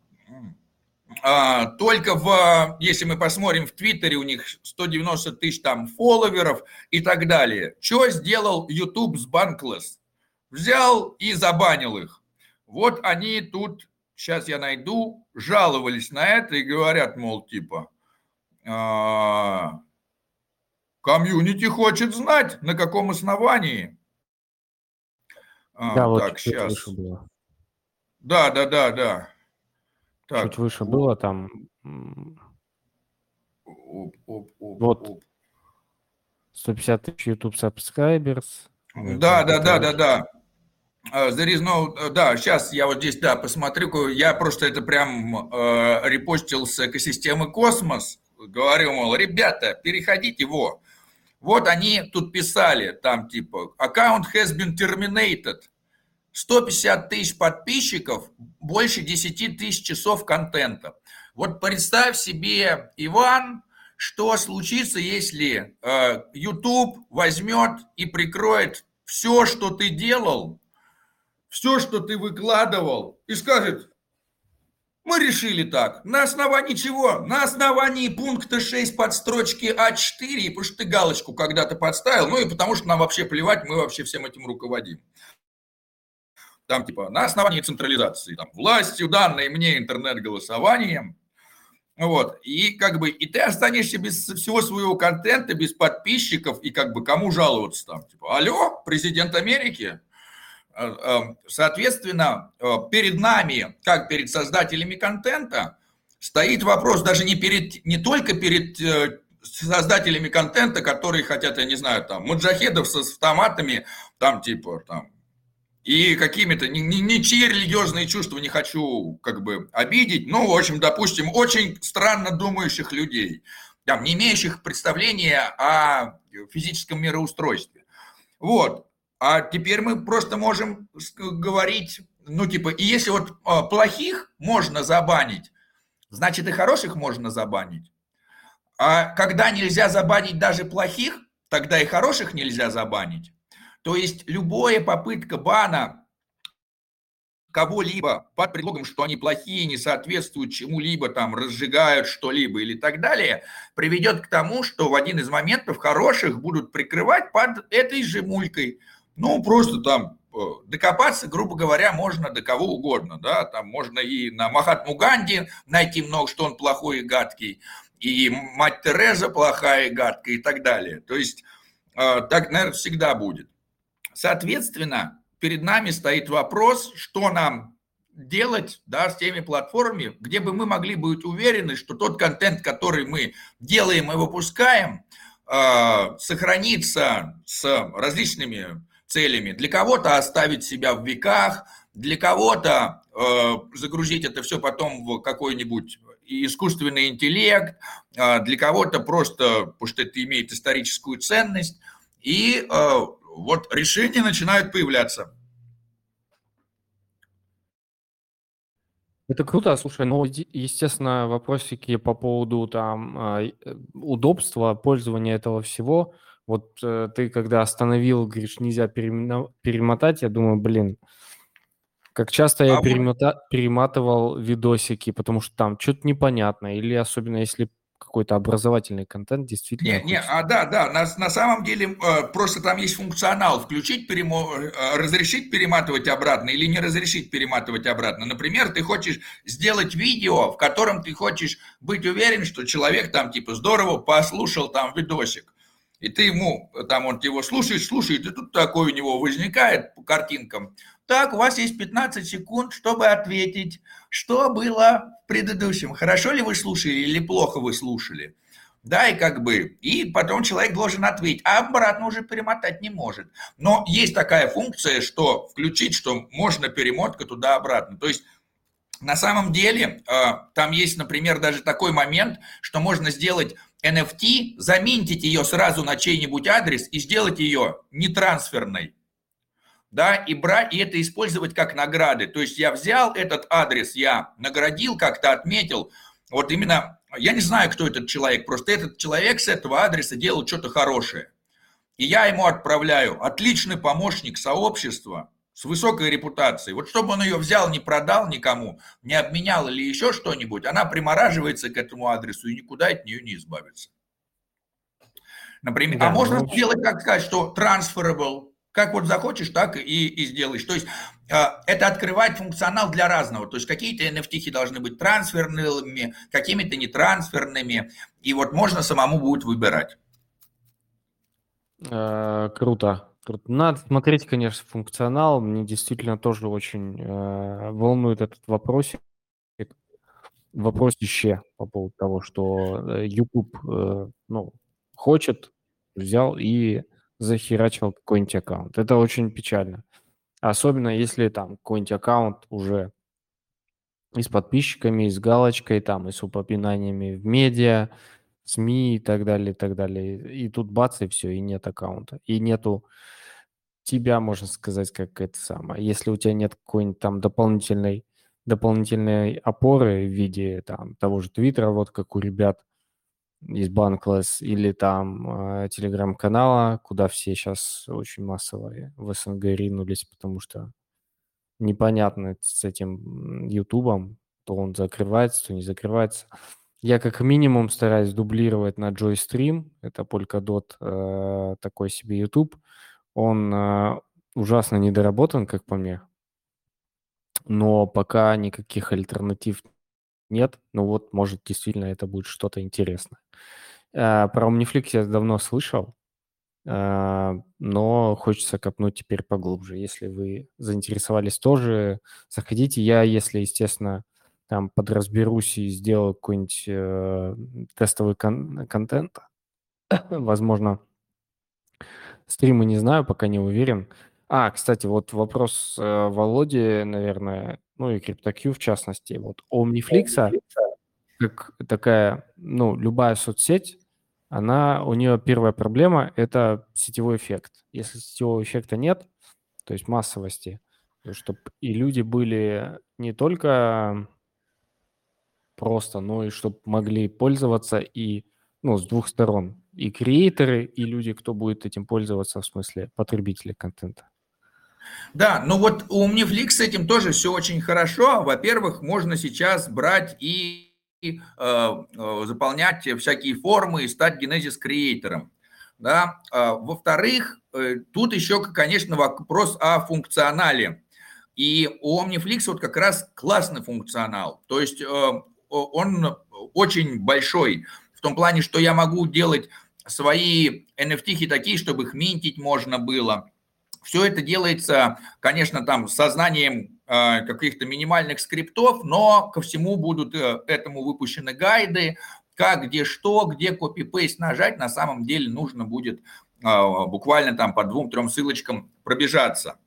а, только в, если мы посмотрим в Твиттере, у них 190 тысяч там фолловеров и так далее. Что сделал YouTube с Bankless? Взял и забанил их. Вот они тут, сейчас я найду, жаловались на это и говорят, мол, типа, а, Комьюнити хочет знать, на каком основании. А, да, вот так, сейчас. Выше было. Да, да, да, да. Так. Чуть выше было там. Оп, оп, оп, вот. Оп. 150 тысяч YouTube subscribers. Да, да, да, да, да. There is no, да, сейчас я вот здесь, да, посмотрю, я просто это прям э, репостил с экосистемы Космос, говорю, мол, ребята, переходите его, вот они тут писали, там типа, аккаунт has been terminated. 150 тысяч подписчиков, больше 10 тысяч часов контента. Вот представь себе, Иван, что случится, если э, YouTube возьмет и прикроет все, что ты делал, все, что ты выкладывал, и скажет, мы решили так. На основании чего? На основании пункта 6 подстрочки А4, потому что ты галочку когда-то подставил, ну и потому что нам вообще плевать, мы вообще всем этим руководим. Там типа на основании централизации, там, властью, данной мне интернет-голосованием, вот, и как бы, и ты останешься без всего своего контента, без подписчиков, и как бы кому жаловаться там, типа, алло, президент Америки, соответственно, э, перед нами, как перед создателями контента, стоит вопрос даже не, перед, не только перед создателями контента, которые хотят, я не знаю, там, маджахедов с автоматами, там, типа, там, и какими-то, ничьи религиозные чувства не хочу, как бы, обидеть, ну, в общем, допустим, очень странно думающих людей, там, не имеющих представления о физическом мироустройстве. Вот, а теперь мы просто можем говорить, ну типа, и если вот а, плохих можно забанить, значит и хороших можно забанить. А когда нельзя забанить даже плохих, тогда и хороших нельзя забанить. То есть любая попытка бана кого-либо под предлогом, что они плохие, не соответствуют чему-либо, там, разжигают что-либо или так далее, приведет к тому, что в один из моментов хороших будут прикрывать под этой же мулькой. Ну, просто там э, докопаться, грубо говоря, можно до кого угодно, да, там можно и на Махатму Ганди найти много, что он плохой и гадкий, и мать Тереза плохая и гадкая и так далее. То есть э, так, наверное, всегда будет. Соответственно, перед нами стоит вопрос, что нам делать да, с теми платформами, где бы мы могли быть уверены, что тот контент, который мы делаем и выпускаем, э, сохранится с различными целями. Для кого-то оставить себя в веках, для кого-то э, загрузить это все потом в какой-нибудь искусственный интеллект, э, для кого-то просто, потому что это имеет историческую ценность. И э, вот решения начинают появляться. Это круто, слушай, ну, естественно, вопросики по поводу там э, удобства пользования этого всего. Вот э, ты когда остановил, говоришь, нельзя перемотать, я думаю, блин, как часто я а перемата- перематывал видосики, потому что там что-то непонятно, или особенно если какой-то образовательный контент действительно. Не, не, а да, да, на, на самом деле э, просто там есть функционал включить, перемо, э, разрешить перематывать обратно или не разрешить перематывать обратно. Например, ты хочешь сделать видео, в котором ты хочешь быть уверен, что человек там типа здорово послушал там видосик. И ты ему, там он его слушает, слушает, и тут такой у него возникает по картинкам. Так, у вас есть 15 секунд, чтобы ответить, что было в предыдущем. Хорошо ли вы слушали или плохо вы слушали? Да, и как бы, и потом человек должен ответить, а обратно уже перемотать не может. Но есть такая функция, что включить, что можно перемотка туда-обратно. То есть на самом деле э, там есть, например, даже такой момент, что можно сделать NFT, заменить ее сразу на чей-нибудь адрес и сделать ее не трансферной да, и брать, и это использовать как награды. То есть я взял этот адрес, я наградил, как-то отметил, вот именно, я не знаю, кто этот человек, просто этот человек с этого адреса делал что-то хорошее. И я ему отправляю, отличный помощник сообщества, с высокой репутацией. Вот чтобы он ее взял, не продал никому, не обменял или еще что-нибудь, она примораживается к этому адресу и никуда от нее не избавится. Например, а да, а можно ну... сделать, как сказать, что transferable, как вот захочешь, так и, и сделаешь. То есть э, это открывает функционал для разного. То есть какие-то NFT должны быть трансферными, какими-то не трансферными. И вот можно самому будет выбирать. Э, круто. Надо смотреть, конечно, функционал. Мне действительно тоже очень э, волнует этот вопрос. Вопрос еще по поводу того, что э, YouTube э, ну, хочет, взял и захерачил какой-нибудь аккаунт. Это очень печально. Особенно если там какой-нибудь аккаунт уже и с подписчиками, и с галочкой, там, и с упоминаниями в медиа, СМИ и так далее, и так далее. И тут бац, и все, и нет аккаунта. И нету тебя, можно сказать, как это самое. Если у тебя нет какой-нибудь там дополнительной, дополнительной опоры в виде там того же Твиттера, вот как у ребят, из Банклесс или там э, телеграм-канала, куда все сейчас очень массово в СНГ ринулись, потому что непонятно с этим Ютубом, то он закрывается, то не закрывается. Я как минимум стараюсь дублировать на JoyStream, это Polkadot, э, такой себе YouTube. Он э, ужасно недоработан, как по мне, но пока никаких альтернатив нет, ну вот, может, действительно это будет что-то интересное. А, про Omniflix я давно слышал, а, но хочется копнуть теперь поглубже. Если вы заинтересовались тоже, заходите. Я, если, естественно, там подразберусь и сделаю какой-нибудь э, тестовый кон- контент, возможно, стримы не знаю, пока не уверен. А, кстати, вот вопрос э, Володи, наверное, ну и CryptoQ в частности. Вот Omniflix, как такая, ну, любая соцсеть, она, у нее первая проблема – это сетевой эффект. Если сетевого эффекта нет, то есть массовости, чтобы и люди были не только просто, но и чтобы могли пользоваться и, ну, с двух сторон. И креаторы, и люди, кто будет этим пользоваться, в смысле потребители контента. Да, ну вот у Omniflix с этим тоже все очень хорошо. Во-первых, можно сейчас брать и э, э, заполнять всякие формы и стать генезис-креатором. Да? А, во-вторых, э, тут еще, конечно, вопрос о функционале. И у Omniflix вот как раз классный функционал. То есть э, он очень большой в том плане, что я могу делать свои NFT такие, чтобы их минтить можно было – все это делается, конечно, там с сознанием э, каких-то минимальных скриптов, но ко всему будут э, этому выпущены гайды, как, где, что, где копипейст нажать, на самом деле нужно будет э, буквально там по двум-трем ссылочкам пробежаться.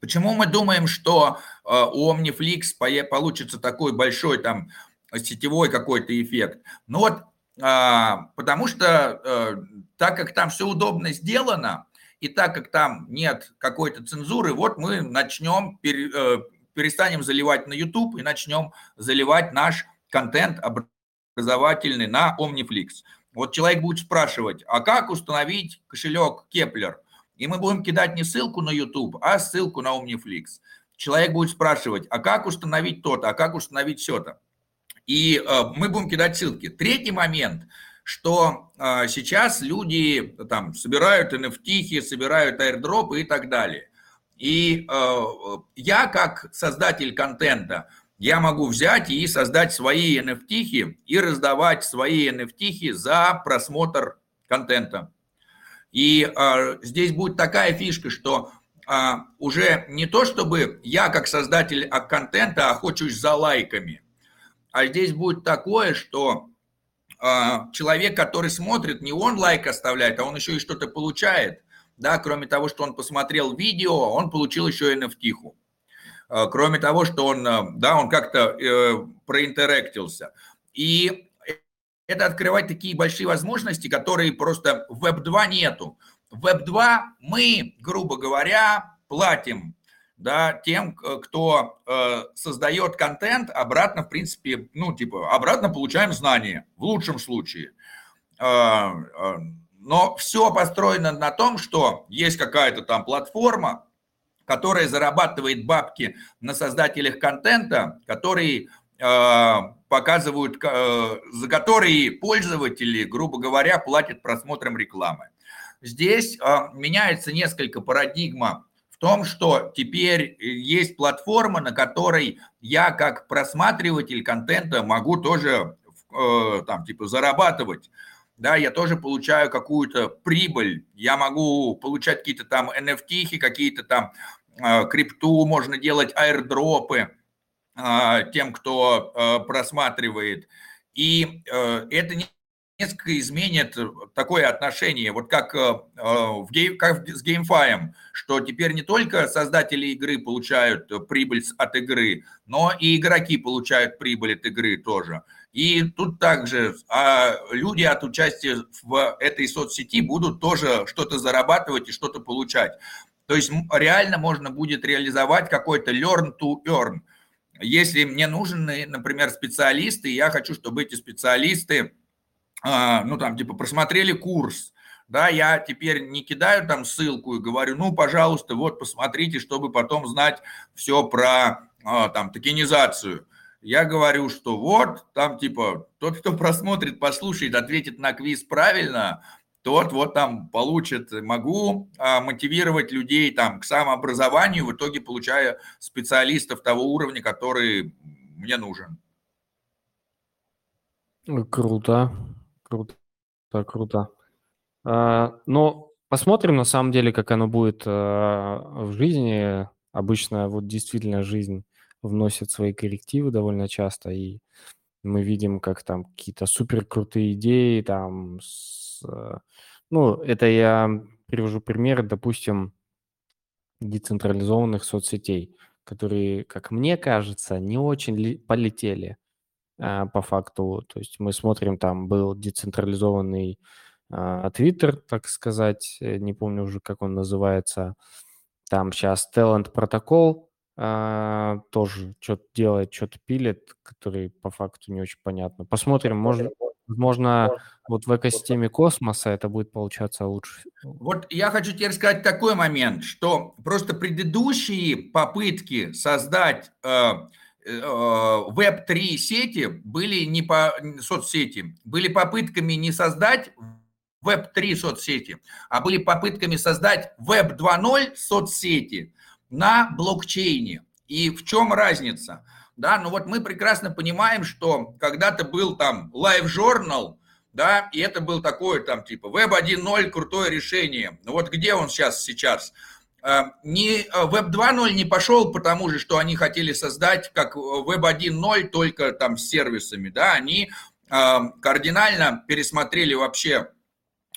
Почему мы думаем, что у OmniFlix получится такой большой там сетевой какой-то эффект? Ну вот, потому что так как там все удобно сделано, и так как там нет какой-то цензуры, вот мы начнем э, перестанем заливать на YouTube и начнем заливать наш контент образовательный на Omniflix. Вот человек будет спрашивать, а как установить кошелек Kepler? И мы будем кидать не ссылку на YouTube, а ссылку на Omniflix. Человек будет спрашивать, а как установить то-то, а как установить все-то. И э, мы будем кидать ссылки. Третий момент, что э, сейчас люди там собирают NFT, собирают airdropы и так далее. И э, я как создатель контента, я могу взять и создать свои NFT и раздавать свои NFT за просмотр контента. И э, здесь будет такая фишка, что э, уже не то, чтобы я как создатель контента охочусь за лайками, а здесь будет такое, что э, человек, который смотрит, не он лайк оставляет, а он еще и что-то получает. Да, кроме того, что он посмотрел видео, он получил еще NFT. -ху. Э, кроме того, что он, э, да, он как-то э, проинтерактился. И это открывать такие большие возможности, которые просто в Web2 нету. В Web2 мы, грубо говоря, платим да, тем, кто э, создает контент, обратно, в принципе, ну, типа, обратно получаем знания, в лучшем случае. Э, э, но все построено на том, что есть какая-то там платформа, которая зарабатывает бабки на создателях контента, которые э, показывают, э, за которые пользователи, грубо говоря, платят просмотром рекламы. Здесь э, меняется несколько парадигма том, что теперь есть платформа, на которой я как просматриватель контента могу тоже там типа зарабатывать да, я тоже получаю какую-то прибыль, я могу получать какие-то там NFT, какие-то там Э, крипту, можно делать аирдропы э, тем, кто э, просматривает. И это несколько изменит такое отношение, вот как, в гейм, как с GameFi, что теперь не только создатели игры получают прибыль от игры, но и игроки получают прибыль от игры тоже. И тут также а люди от участия в этой соцсети будут тоже что-то зарабатывать и что-то получать. То есть реально можно будет реализовать какой-то learn to earn. Если мне нужны, например, специалисты, я хочу, чтобы эти специалисты, ну там типа просмотрели курс, да, я теперь не кидаю там ссылку и говорю, ну, пожалуйста, вот посмотрите, чтобы потом знать все про а, там токенизацию. Я говорю, что вот, там типа, тот, кто просмотрит, послушает, ответит на квиз правильно, тот вот там получит, могу а, мотивировать людей там к самообразованию, в итоге получая специалистов того уровня, который мне нужен. Круто, круто, круто. А, но посмотрим на самом деле, как оно будет а, в жизни. Обычно вот действительно жизнь вносит свои коррективы довольно часто, и мы видим, как там какие-то супер крутые идеи там с ну, это я привожу пример, допустим, децентрализованных соцсетей, которые, как мне кажется, не очень полетели а, по факту. То есть мы смотрим, там был децентрализованный а, Twitter, так сказать, э, не помню уже, как он называется. Там сейчас Talent Protocol а, тоже что-то делает, что-то пилит, который по факту не очень понятно. Посмотрим, может, Возможно, вот в экосистеме космоса это будет получаться лучше. Вот я хочу теперь сказать такой момент, что просто предыдущие попытки создать э, Web3 э, сети были не по соцсети, были попытками не создать Web3 соцсети, а были попытками создать Web 2.0 соцсети на блокчейне. И в чем разница? да, но вот мы прекрасно понимаем, что когда-то был там Live Journal, да, и это был такой там типа Web 1.0 крутое решение. Но вот где он сейчас сейчас? Не, Web 2.0 не пошел потому же, что они хотели создать как Web 1.0 только там с сервисами, да, они а, кардинально пересмотрели вообще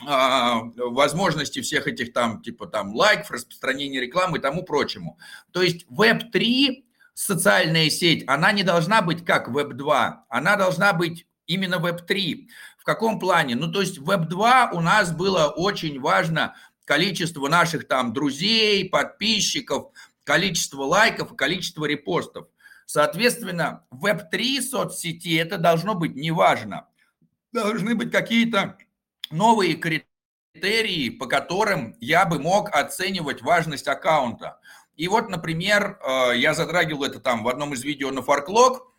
а, возможности всех этих там типа там лайков, распространения рекламы и тому прочему. То есть Web 3 социальная сеть, она не должна быть как Web2, она должна быть именно Web3. В каком плане? Ну, то есть Web2 у нас было очень важно количество наших там друзей, подписчиков, количество лайков и количество репостов. Соответственно, веб-3 соцсети это должно быть неважно. Должны быть какие-то новые критерии, по которым я бы мог оценивать важность аккаунта. И вот, например, э, я затрагивал это там в одном из видео на Фарклог.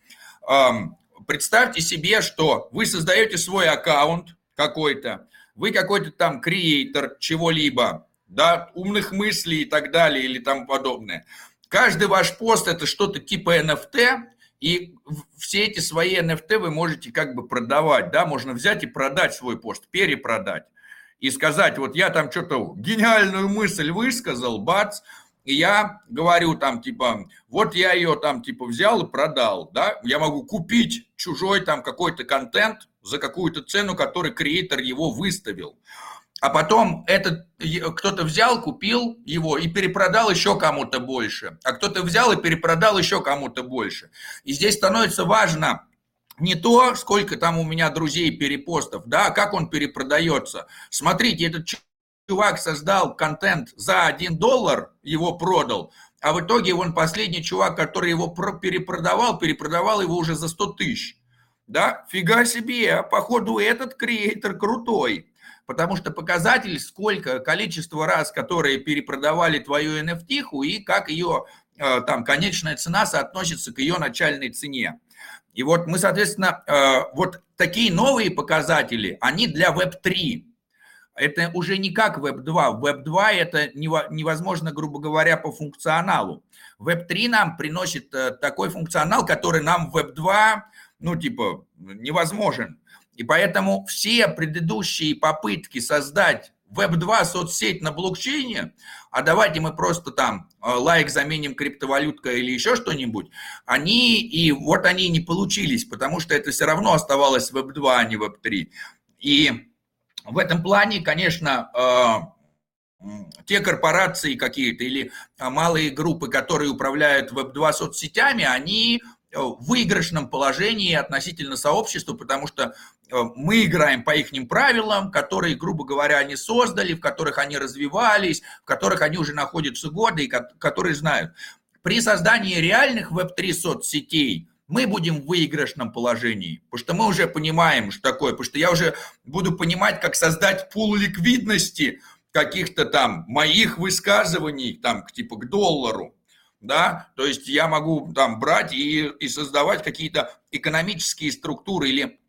Эм, представьте себе, что вы создаете свой аккаунт какой-то, вы какой-то там креатор чего-либо, да, умных мыслей и так далее или тому подобное. Каждый ваш пост это что-то типа NFT, и все эти свои NFT вы можете как бы продавать, да, можно взять и продать свой пост, перепродать. И сказать, вот я там что-то гениальную мысль высказал, бац, и я говорю там, типа, вот я ее там, типа, взял и продал, да, я могу купить чужой там какой-то контент за какую-то цену, который креатор его выставил. А потом этот кто-то взял, купил его и перепродал еще кому-то больше. А кто-то взял и перепродал еще кому-то больше. И здесь становится важно не то, сколько там у меня друзей перепостов, да, а как он перепродается. Смотрите, этот чувак создал контент за 1 доллар, его продал, а в итоге он последний чувак, который его перепродавал, перепродавал его уже за 100 тысяч. Да, фига себе, походу этот креатор крутой. Потому что показатель, сколько количество раз, которые перепродавали твою NFT, и как ее э, там конечная цена соотносится к ее начальной цене. И вот мы, соответственно, э, вот такие новые показатели, они для Web3. Это уже не как Web2. Web2 это невозможно, грубо говоря, по функционалу. Web3 нам приносит э, такой функционал, который нам Web2, ну, типа, невозможен. И поэтому все предыдущие попытки создать Web2 соцсеть на блокчейне, а давайте мы просто там э, лайк заменим криптовалюткой или еще что-нибудь, они и вот они не получились, потому что это все равно оставалось Web2, а не Web3. И в этом плане, конечно, э, те корпорации какие-то или малые группы, которые управляют Web2 соцсетями, они выигрышном положении относительно сообщества, потому что э, мы играем по их правилам, которые, грубо говоря, они создали, в которых они развивались, в которых они уже находятся годы и которые знают. При создании реальных веб-3 соцсетей мы будем в выигрышном положении, потому что мы уже понимаем, что такое, потому что я уже буду понимать, как создать пул ликвидности каких-то там моих высказываний, там, типа к доллару, да, то есть я могу там брать и, и создавать какие-то экономические структуры или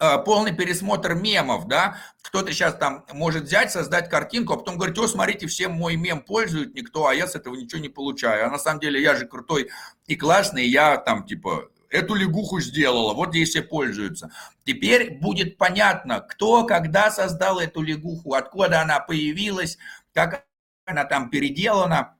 э, полный пересмотр мемов, да, кто-то сейчас там может взять, создать картинку, а потом говорить, о, смотрите, все мой мем пользуют никто, а я с этого ничего не получаю, а на самом деле я же крутой и классный, я там типа эту лягуху сделала, вот здесь все пользуются. Теперь будет понятно, кто когда создал эту лягуху, откуда она появилась, как она там переделана,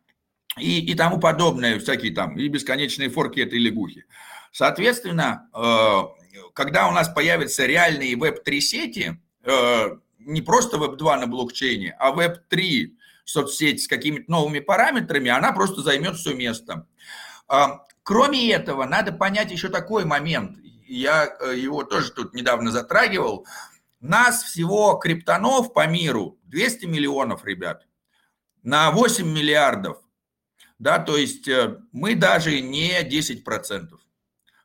и, и тому подобное, всякие там, и бесконечные форки этой лягухи. Соответственно, э, когда у нас появятся реальные веб-3 сети, э, не просто веб-2 на блокчейне, а веб-3 соцсеть с какими-то новыми параметрами, она просто займет все место. А, кроме этого, надо понять еще такой момент. Я э, его тоже тут недавно затрагивал. Нас всего криптонов по миру 200 миллионов, ребят. На 8 миллиардов да, то есть э, мы даже не 10%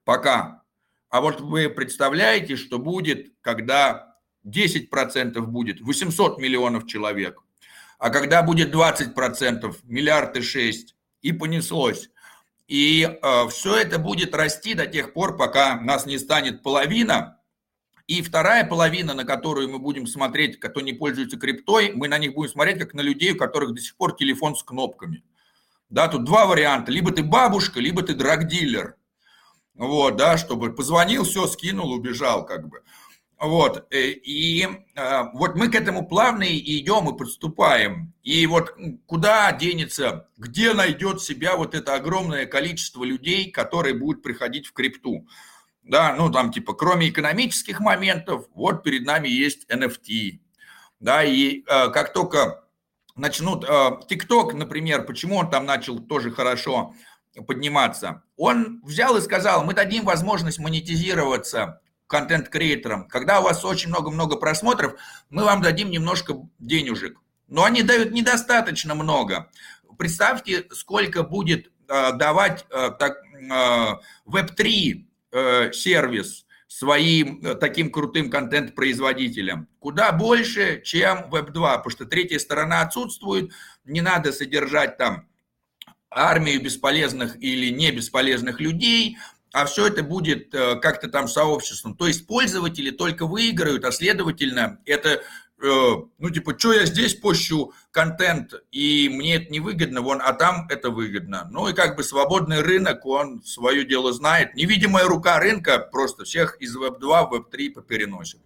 пока. А вот вы представляете, что будет, когда 10% будет 800 миллионов человек, а когда будет 20%, миллиард и 6, и понеслось. И э, все это будет расти до тех пор, пока нас не станет половина. И вторая половина, на которую мы будем смотреть, кто не пользуется криптой, мы на них будем смотреть, как на людей, у которых до сих пор телефон с кнопками. Да, тут два варианта. Либо ты бабушка, либо ты драгдилер. Вот, да, чтобы позвонил, все, скинул, убежал, как бы. Вот, э, и э, вот мы к этому плавно идем и подступаем. И вот куда денется, где найдет себя вот это огромное количество людей, которые будут приходить в крипту. Да, ну там типа, кроме экономических моментов, вот перед нами есть NFT. Да, и э, как только начнут... ТикТок, например, почему он там начал тоже хорошо подниматься? Он взял и сказал, мы дадим возможность монетизироваться контент-креаторам. Когда у вас очень много-много просмотров, мы вам дадим немножко денежек. Но они дают недостаточно много. представьте, сколько будет давать так, Web3 сервис своим таким крутым контент-производителям. Куда больше, чем Web2, потому что третья сторона отсутствует, не надо содержать там армию бесполезных или не бесполезных людей, а все это будет э, как-то там сообществом. То есть пользователи только выиграют, а следовательно, это, э, ну типа, что я здесь пощу контент, и мне это не выгодно, вон, а там это выгодно. Ну и как бы свободный рынок, он свое дело знает. Невидимая рука рынка просто всех из Web2 в Web3 попереносит.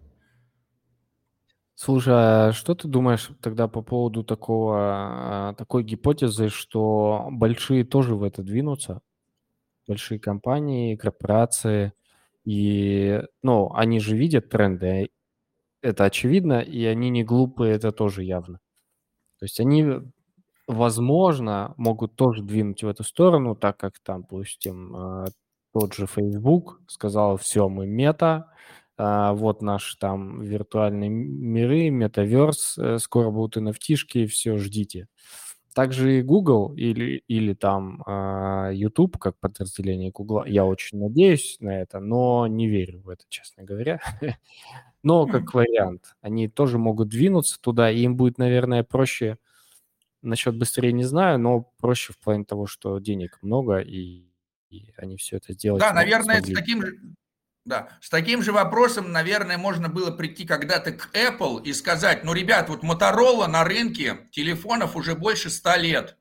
Слушай, а что ты думаешь тогда по поводу такого, а, такой гипотезы, что большие тоже в это двинутся? Большие компании, корпорации, и, ну, они же видят тренды, это очевидно, и они не глупые, это тоже явно. То есть они, возможно, могут тоже двинуть в эту сторону, так как там, допустим, а, тот же Facebook сказал, все, мы мета, а, вот наши там виртуальные миры, метаверс, э, скоро будут nft все, ждите. Также и Google или, или там а, YouTube, как подразделение Google, я очень надеюсь на это, но не верю в это, честно говоря. Но как вариант, они тоже могут двинуться туда, и им будет, наверное, проще, насчет быстрее не знаю, но проще в плане того, что денег много, и, и они все это сделать Да, наверное, с таким же, да, с таким же вопросом, наверное, можно было прийти когда-то к Apple и сказать, ну, ребят, вот Motorola на рынке телефонов уже больше ста лет.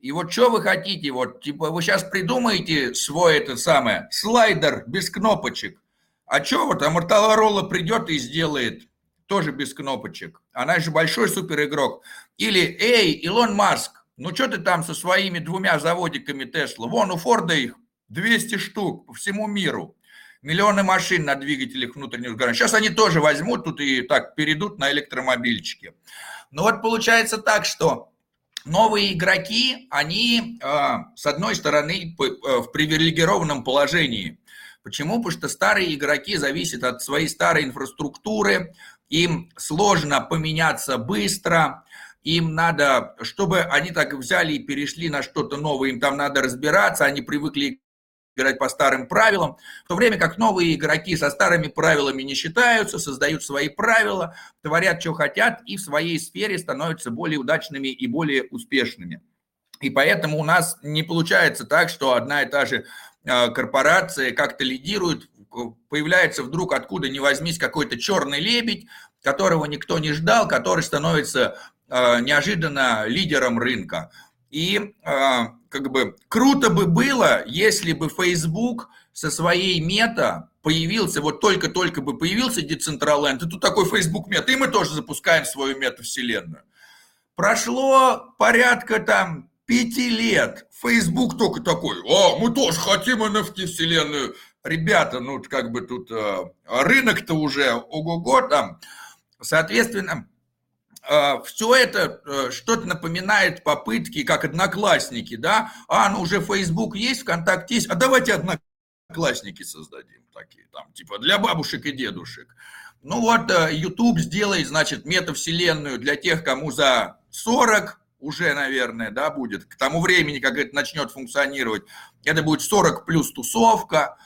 И вот что вы хотите, вот, типа, вы сейчас придумаете свой это самое, слайдер без кнопочек. А что вот, а Motorola придет и сделает тоже без кнопочек. Она же большой супер игрок. Или, эй, Илон Маск, ну что ты там со своими двумя заводиками Тесла? Вон у Форда их 200 штук по всему миру миллионы машин на двигателях внутреннего сгорания. Сейчас они тоже возьмут тут и так перейдут на электромобильчики. Но вот получается так, что новые игроки, они, а, с одной стороны, э, в привилегированном положении. Почему? Потому что старые игроки зависят от своей старой инфраструктуры, им сложно поменяться быстро, им надо, чтобы они так взяли и перешли на что-то новое, им там надо разбираться, они привыкли играть по старым правилам, в то время как новые игроки со старыми правилами не считаются, создают свои правила, творят, что хотят, и в своей сфере становятся более удачными и более успешными. И поэтому у нас не получается так, что одна и та же а, корпорация как-то лидирует, появляется вдруг откуда ни возьмись какой-то черный лебедь, которого никто не ждал, который становится а, неожиданно лидером рынка. И а, как бы круто бы было, если бы Facebook со своей мета появился, вот только-только бы появился Decentraland, и тут такой Facebook мета, и мы тоже запускаем свою метавселенную. Прошло порядка там пяти лет. Facebook только такой, а, мы тоже хотим NFT вселенную. Ребята, ну как бы тут э, рынок-то уже ого-го там. Соответственно, а, все это э, что-то напоминает попытки, как одноклассники, да, а, ну уже Facebook есть, ВКонтакте есть, а давайте одноклассники создадим такие, там, типа для бабушек и дедушек. Ну вот, э, YouTube сделает, значит, метавселенную для тех, кому за 40 уже, наверное, да, будет, к тому времени, как это начнет функционировать, это будет 40 плюс тусовка,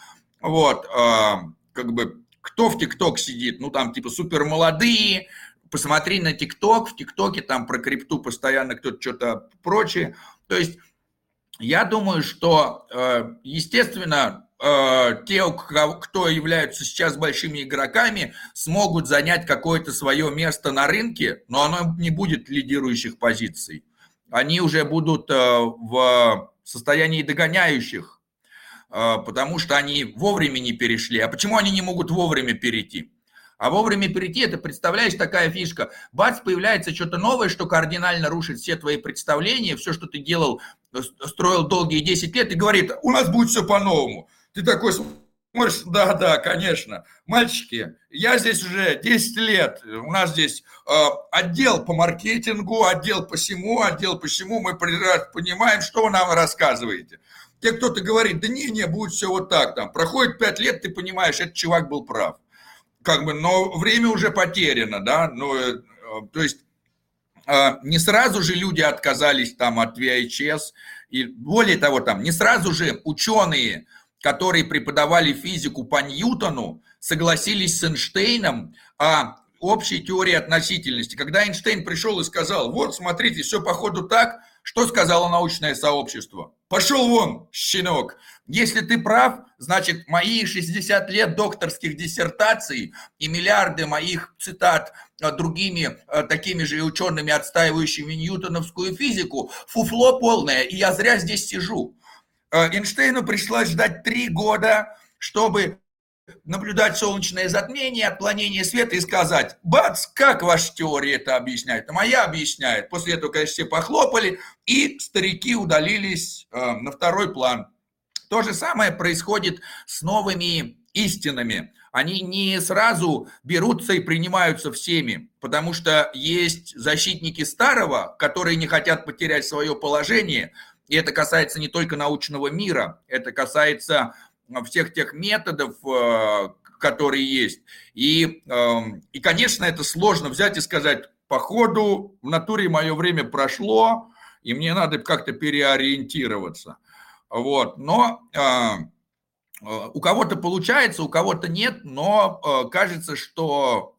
вот, а, как бы, кто в ТикТок сидит, ну, там, типа, супер молодые, посмотри на ТикТок, в ТикТоке там про крипту постоянно кто-то что-то прочее. То есть я думаю, что, э, естественно, э, те, кто являются сейчас большими игроками, смогут занять какое-то свое место на рынке, но оно не будет лидирующих позиций. Они уже будут э, в состоянии догоняющих, потому что они вовремя не перешли. А почему они не могут вовремя перейти? А вовремя перейти, это, представляешь, такая фишка. Бац, появляется что-то новое, что кардинально рушит все твои представления, все, что ты делал, э, строил долгие 10 лет, и говорит, у нас будет все по-новому. Ты такой смотришь, да, да, конечно. Мальчики, я здесь уже 10 лет, у нас здесь э, отдел по маркетингу, отдел по всему, отдел по всему, мы понимаем, что вы нам рассказываете. Те, кто-то говорит, да не, не, будет все вот так, там, проходит 5 лет, ты понимаешь, этот чувак был прав. Как бы, но время уже потеряно, да, ну, э, то есть не сразу же люди отказались там от VHS, и более того, там не сразу же ученые, которые преподавали физику по Ньютону, согласились с Эйнштейном о общей теории относительности. Когда Эйнштейн пришел и сказал, вот, смотрите, все по ходу так, что сказало научное сообщество? Пошел вон, щенок. Если ты прав, значит, мои 60 лет докторских диссертаций и миллиарды моих цитат а, другими а, такими же учеными, отстаивающими ньютоновскую физику, фуфло полное, и я зря здесь сижу. А, Эйнштейну пришлось ждать три года, чтобы наблюдать солнечное затмение, отклонение света и сказать, бац, как ваша теория это объясняет? А моя объясняет. После этого, конечно, все похлопали, и старики удалились э, на второй план. То же самое происходит с новыми истинами. Они не сразу берутся и принимаются всеми, потому что есть защитники старого, которые не хотят потерять свое положение, и это касается не только научного мира, это касается всех тех методов, э, которые есть. И, эм, и, конечно, это сложно взять и сказать, по ходу в натуре мое время прошло, и мне надо как-то переориентироваться. Вот. Но э, э, у кого-то получается, у кого-то нет, но кажется, что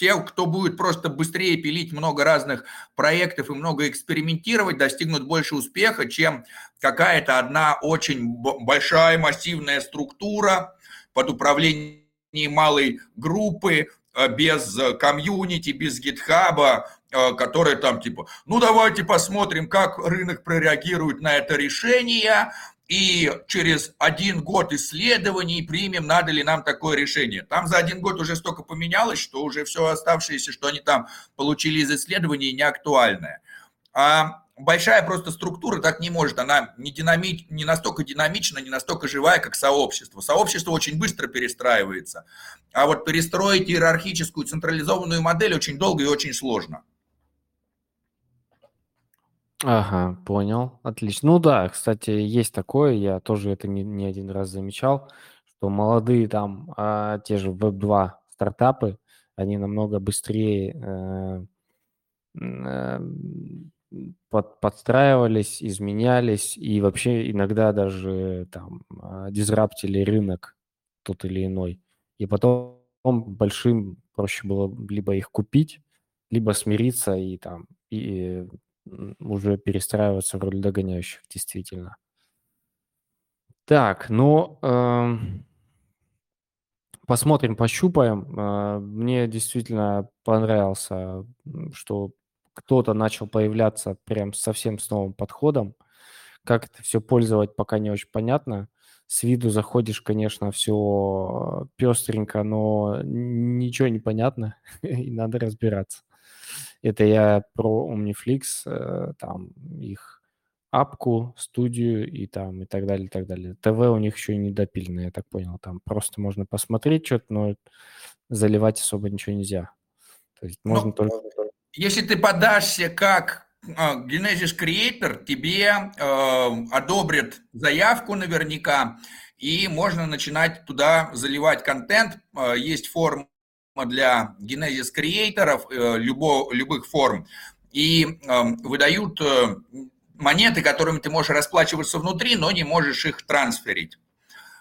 те, кто будет просто быстрее пилить много разных проектов и много экспериментировать, достигнут больше успеха, чем какая-то одна очень большая массивная структура под управлением малой группы, э, без комьюнити, без гитхаба, э, которая там типа, ну давайте посмотрим, как рынок прореагирует на это решение, и через один год исследований примем, надо ли нам такое решение. Там за один год уже столько поменялось, что уже все оставшееся, что они там получили из исследований, не актуальное. А большая просто структура так не может, она не, динамич, не настолько динамична, не настолько живая, как сообщество. Сообщество очень быстро перестраивается, а вот перестроить иерархическую централизованную модель очень долго и очень сложно. Ага, понял. Отлично. Ну да, кстати, есть такое, я тоже это не, не один раз замечал, что молодые там, а, те же Web2 стартапы, они намного быстрее э, э, под, подстраивались, изменялись и вообще иногда даже там а, дизраптили рынок тот или иной. И потом большим проще было либо их купить, либо смириться и там и уже перестраиваться в роль догоняющих, действительно. Так, ну, э, посмотрим, пощупаем. Э, мне действительно понравился, что кто-то начал появляться прям совсем с новым подходом. Как это все пользовать, пока не очень понятно. С виду заходишь, конечно, все пестренько, но ничего не понятно, и надо разбираться. Это я про Omniflix, э, там их апку, студию и там и так далее, и так далее. ТВ у них еще не допилено, я так понял. Там просто можно посмотреть что-то, но заливать особо ничего нельзя. То есть можно ну, только... Если ты подашься как а, Genesis Creator, тебе э, одобрят заявку наверняка, и можно начинать туда заливать контент. Э, есть форма для Genesis креаторов э, любых форм и э, выдают э, монеты, которыми ты можешь расплачиваться внутри, но не можешь их трансферить.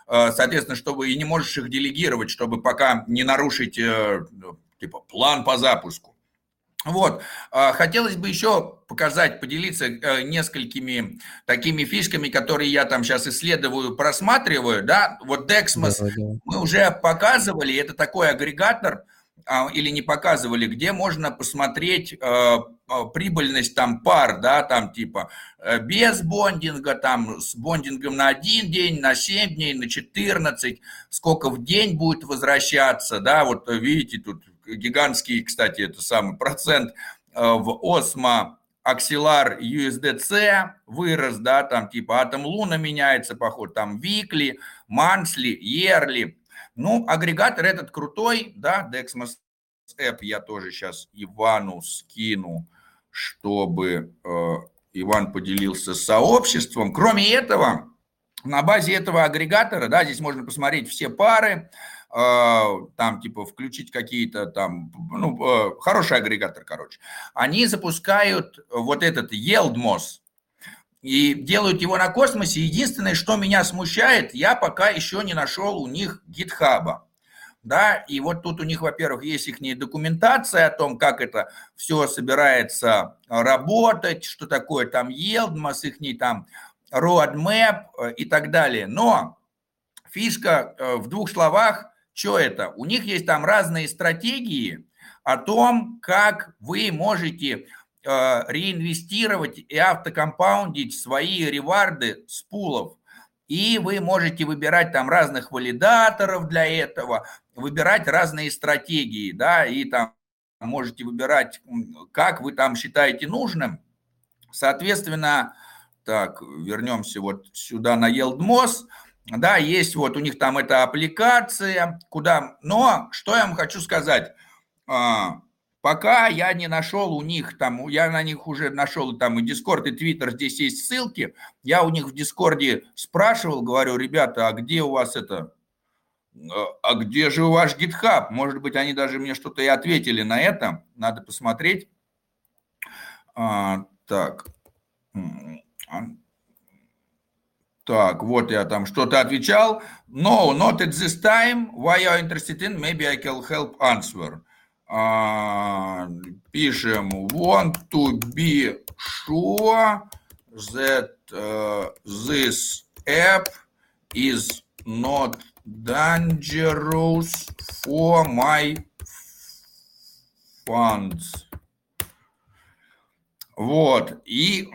Соответственно, чтобы и не можешь их делегировать, чтобы пока не нарушить типа план по запуску. Вот. Хотелось бы еще показать, поделиться несколькими такими фишками, которые я там сейчас исследую, просматриваю. Да? Вот Dexmos да, да. мы уже показывали, это такой агрегатор, а, или не показывали, где можно посмотреть э, прибыльность там пар, да, там типа э, без бондинга, там с бондингом на один день, на 7 дней, на 14, сколько в день будет возвращаться, да, вот видите, тут гигантский, кстати, это самый процент э, в Осмо Axelar USDC вырос, да, там типа Атом Луна меняется, поход, там Викли, Мансли, Ерли, ну, агрегатор этот крутой, да, Dexmos App я тоже сейчас Ивану скину, чтобы э, Иван поделился с сообществом. Кроме этого, на базе этого агрегатора, да, здесь можно посмотреть все пары, там типа включить какие-то там, ну, хороший агрегатор, короче. Они запускают вот этот EldMOS, и делают его на космосе. Единственное, что меня смущает, я пока еще не нашел у них гитхаба. Да, и вот тут у них, во-первых, есть их документация о том, как это все собирается работать, что такое там Елдмас, их там roadmap э, и так далее. Но фишка э, в двух словах, что это? У них есть там разные стратегии о том, как вы можете Э, реинвестировать и автокомпаундить свои реварды с пулов. И вы можете выбирать там разных валидаторов для этого, выбирать разные стратегии, да, и там можете выбирать, как вы там считаете нужным. Соответственно, так, вернемся вот сюда на EldMOS. Да, есть вот у них там эта аппликация, куда... Но что я вам хочу сказать а, – Пока я не нашел у них там, я на них уже нашел там и Дискорд, и Твиттер, здесь есть ссылки. Я у них в Дискорде спрашивал, говорю, ребята, а где у вас это, а где же ваш GitHub? Может быть, они даже мне что-то и ответили на это. Надо посмотреть. А, так. А, так, вот я там что-то отвечал. No, not at this time. Why are you interested in? Maybe I can help answer. А, пишем want to be sure that uh, this app is not dangerous for my funds. Вот. И,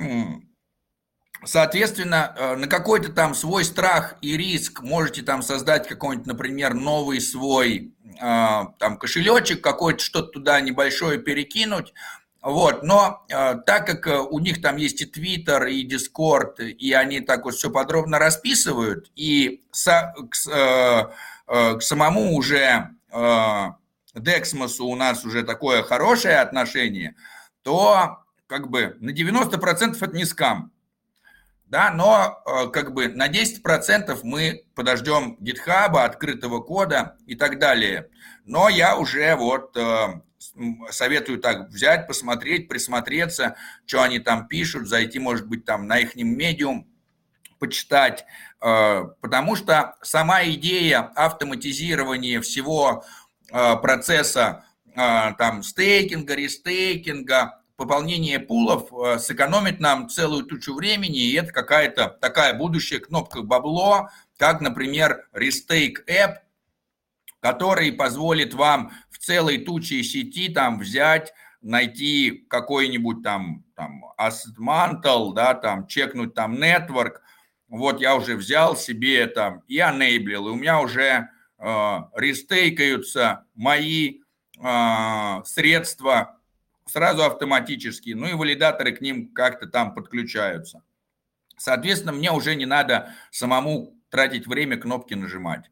соответственно, э, на какой-то там свой страх и риск можете там создать какой-нибудь, например, новый свой а, там кошелечек какой-то, что-то туда небольшое перекинуть. Вот, но э, так как э, у них там есть и Twitter, и Discord, и они так вот все подробно расписывают, и со, к, э, э, к самому уже э, Дексмосу у нас уже такое хорошее отношение, то как бы на 90% это не скам да, но э, как бы на 10% мы подождем GitHub, открытого кода и так далее. Но я уже вот э, советую так взять, посмотреть, присмотреться, что они там пишут, зайти, может быть, там на их медиум, почитать, э, потому что сама идея автоматизирования всего процесса там стейкинга, рестейкинга, пополнение пулов э, сэкономит нам целую тучу времени, и это какая-то такая будущая кнопка бабло, как, например, Restake App, который позволит вам в целой туче сети там взять, найти какой-нибудь там, там Asset Mantle, да, там чекнуть там Network, вот я уже взял себе там и enable, и у меня уже э, рестейкаются мои э, средства сразу автоматически, ну и валидаторы к ним как-то там подключаются. Соответственно, мне уже не надо самому тратить время кнопки нажимать.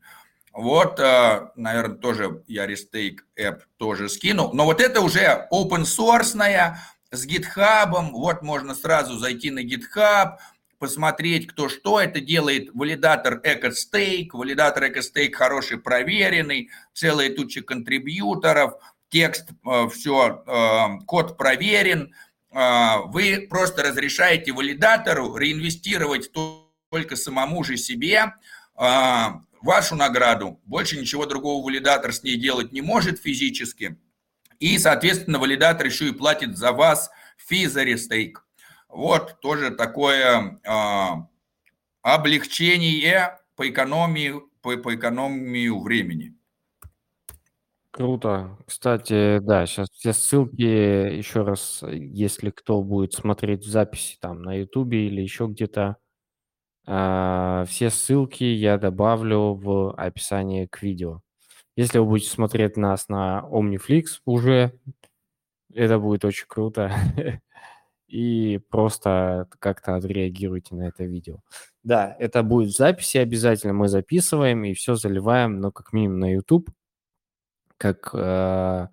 Вот, э, наверное, тоже я Restake App тоже скину. Но вот это уже open source с GitHub. Вот можно сразу зайти на GitHub, посмотреть, кто что это делает. Валидатор EcoStake. Валидатор EcoStake хороший, проверенный. Целая туча контрибьюторов – текст, э, все, э, код проверен, э, вы просто разрешаете валидатору реинвестировать только самому же себе вашу награду. Больше ничего другого валидатор с ней делать не может физически. И, соответственно, валидатор еще и платит за вас фи за рестейк. Вот тоже такое облегчение по экономии, по, по экономию времени. Круто. Кстати, да, сейчас все ссылки еще раз, если кто будет смотреть в записи там на Ютубе или еще где-то, а, все ссылки я добавлю в описание к видео. Если вы будете смотреть нас на OmniFlix уже, это будет очень круто. И просто как-то отреагируйте на это видео. Да, это будет в записи обязательно. Мы записываем и все заливаем, но как минимум на YouTube как э,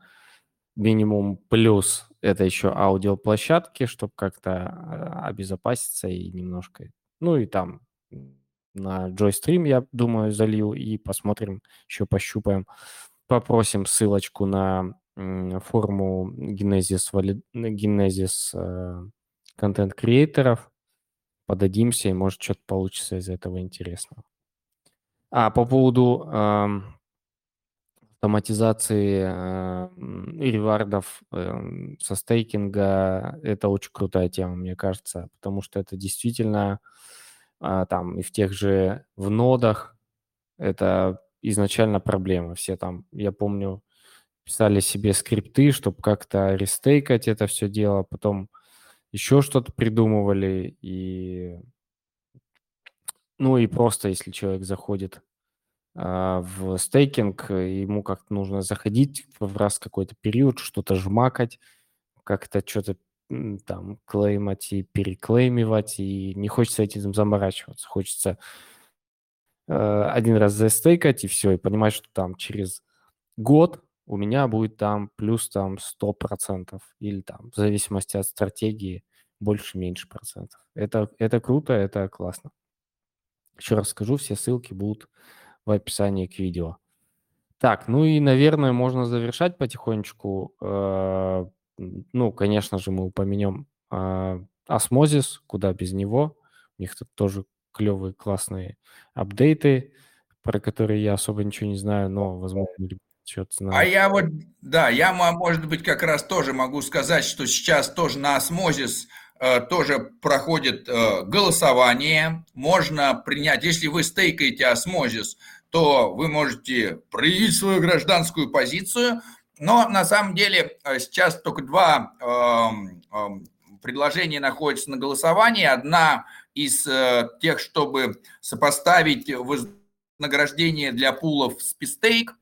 минимум плюс это еще аудиоплощадки, чтобы как-то э, обезопаситься и немножко, ну и там на JoyStream, я думаю, залью и посмотрим, еще пощупаем. Попросим ссылочку на форму Genesis, Genesis э, контент-креаторов, подадимся, и может что-то получится из этого интересного. А, по поводу э, автоматизации э, ревардов э, со стейкинга, это очень крутая тема, мне кажется, потому что это действительно э, там и в тех же в нодах это изначально проблема. Все там, я помню, писали себе скрипты, чтобы как-то рестейкать это все дело, потом еще что-то придумывали, и ну и просто, если человек заходит в стейкинг, ему как-то нужно заходить в раз какой-то период, что-то жмакать, как-то что-то там клеймать и переклеймивать, и не хочется этим заморачиваться. Хочется э, один раз застейкать, и все, и понимать, что там через год у меня будет там плюс там 100% или там в зависимости от стратегии больше-меньше процентов. Это, это круто, это классно. Еще раз скажу, все ссылки будут в описании к видео. Так, ну и, наверное, можно завершать потихонечку. Э, ну, конечно же, мы упомянем э, осмозис, куда без него. У них тут тоже клевые, классные апдейты, про которые я особо ничего не знаю, но, возможно, что-то знаю. А я вот, да, я, может быть, как раз тоже могу сказать, что сейчас тоже на осмозис э, тоже проходит э, голосование. Можно принять, если вы стейкаете осмозис, то вы можете проявить свою гражданскую позицию. Но на самом деле э, сейчас только два эм, эм, предложения находятся на голосовании. Одна из тех, чтобы сопоставить вознаграждение для пулов с пистейк,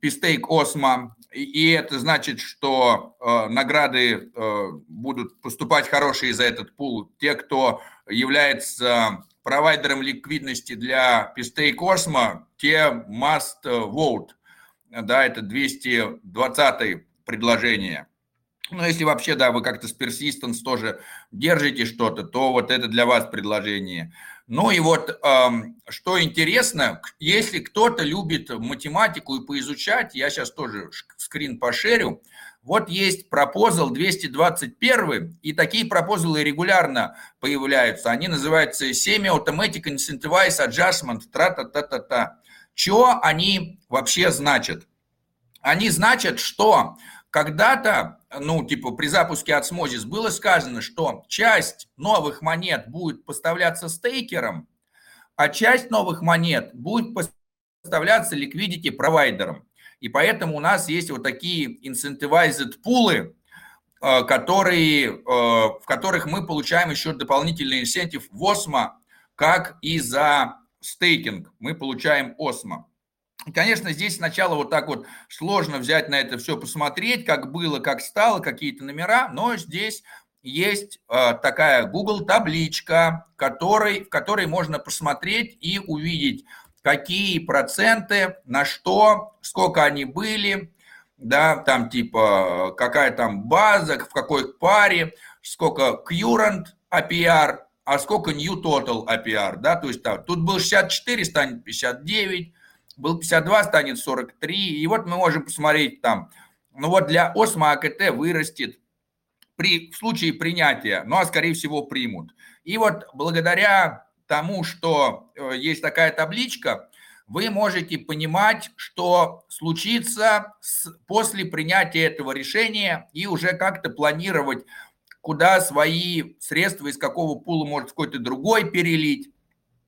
Пистейк Осмо, и это значит, что э, награды э, будут поступать хорошие за этот пул. Те, кто является провайдером ликвидности для Пистейк Осмо, те must vote. Да, это 220 предложение. Ну, если вообще, да, вы как-то с Persistence тоже держите что-то, то вот это для вас предложение. Ну и вот, что интересно, если кто-то любит математику и поизучать, я сейчас тоже скрин пошерю, вот есть пропозал 221, и такие пропозалы регулярно появляются. Они называются Semi-Automatic Incentivized Adjustment, тра-та-та-та-та. Что они вообще значат? Они значат, что когда-то, ну, типа при запуске Osmosis было сказано, что часть новых монет будет поставляться стейкером, а часть новых монет будет поставляться liquidity провайдером. И поэтому у нас есть вот такие incentivized пулы, э, которые, э, в которых мы получаем еще дополнительный инсентив в OSMO, как и за стейкинг мы получаем OSMO. Конечно, здесь сначала вот так вот сложно взять на это все, посмотреть, как было, как стало, какие-то номера, но здесь есть э, такая Google табличка, которой, в которой можно посмотреть и увидеть, какие проценты, на что, сколько они были, да, там типа какая там база, в какой паре, сколько current APR, а сколько new total APR, да, то есть там, тут был 64, станет 59, был 52, станет 43. И вот мы можем посмотреть там, ну вот для осмо АКТ вырастет при, в случае принятия, ну а скорее всего примут. И вот благодаря тому, что э, есть такая табличка, вы можете понимать, что случится с, после принятия этого решения и уже как-то планировать, куда свои средства, из какого пула может какой-то другой перелить.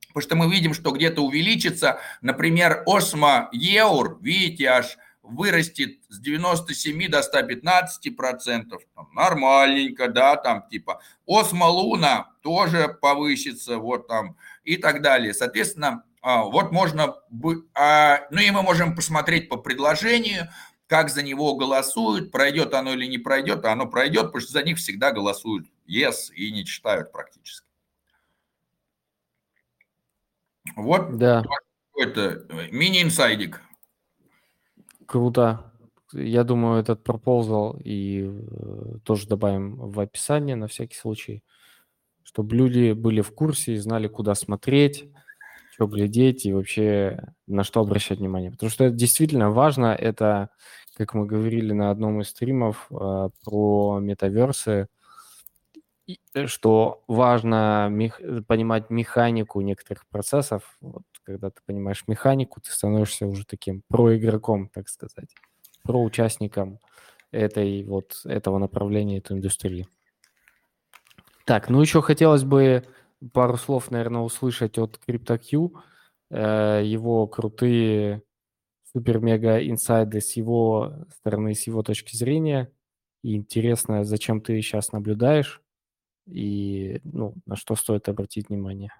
Потому что мы видим, что где-то увеличится, например, Осмо Еур, видите, аж вырастет с 97 до 115 процентов. Нормальненько, да, там типа. Осмо Луна тоже повысится, вот там и так далее. Соответственно, а, вот можно, а, ну и мы можем посмотреть по предложению, как за него голосуют, пройдет оно или не пройдет, а оно пройдет, потому что за них всегда голосуют yes и не читают практически. Вот да. какой-то э, мини-инсайдик. Круто. Я думаю, этот пропозал и э, тоже добавим в описание на всякий случай, чтобы люди были в курсе и знали, куда смотреть. что глядеть и вообще на что обращать внимание. Потому что это действительно важно. Это, как мы говорили на одном из стримов э, про метаверсы, э, что важно мех... понимать механику некоторых процессов. Вот, когда ты понимаешь механику, ты становишься уже таким проигроком, так сказать, проучастником этой вот этого направления, этой индустрии. Так, ну еще хотелось бы пару слов, наверное, услышать от CryptoQ, э, его крутые супер-мега инсайды с его стороны, с его точки зрения. И интересно, зачем ты сейчас наблюдаешь и ну, на что стоит обратить внимание.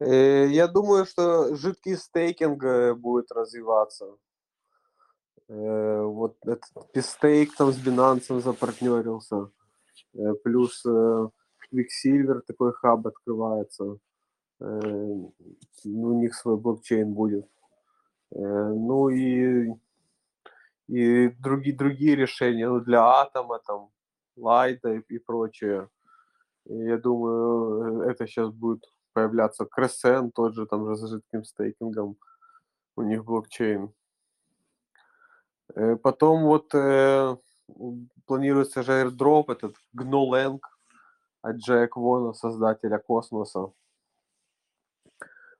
Э, я думаю, что жидкий стейкинг э, будет развиваться. Вот этот пистейк там с Binance запартнерился. Плюс Quicksilver такой хаб открывается. Ну, у них свой блокчейн будет. Ну и, и другие, другие решения ну, для атома, там, лайта и, и прочее. Я думаю, это сейчас будет появляться. Crescent тот же там же с жидким стейкингом. У них блокчейн. Потом вот э, планируется же airdrop, этот GNOLang, от Джек Вона, создателя космоса.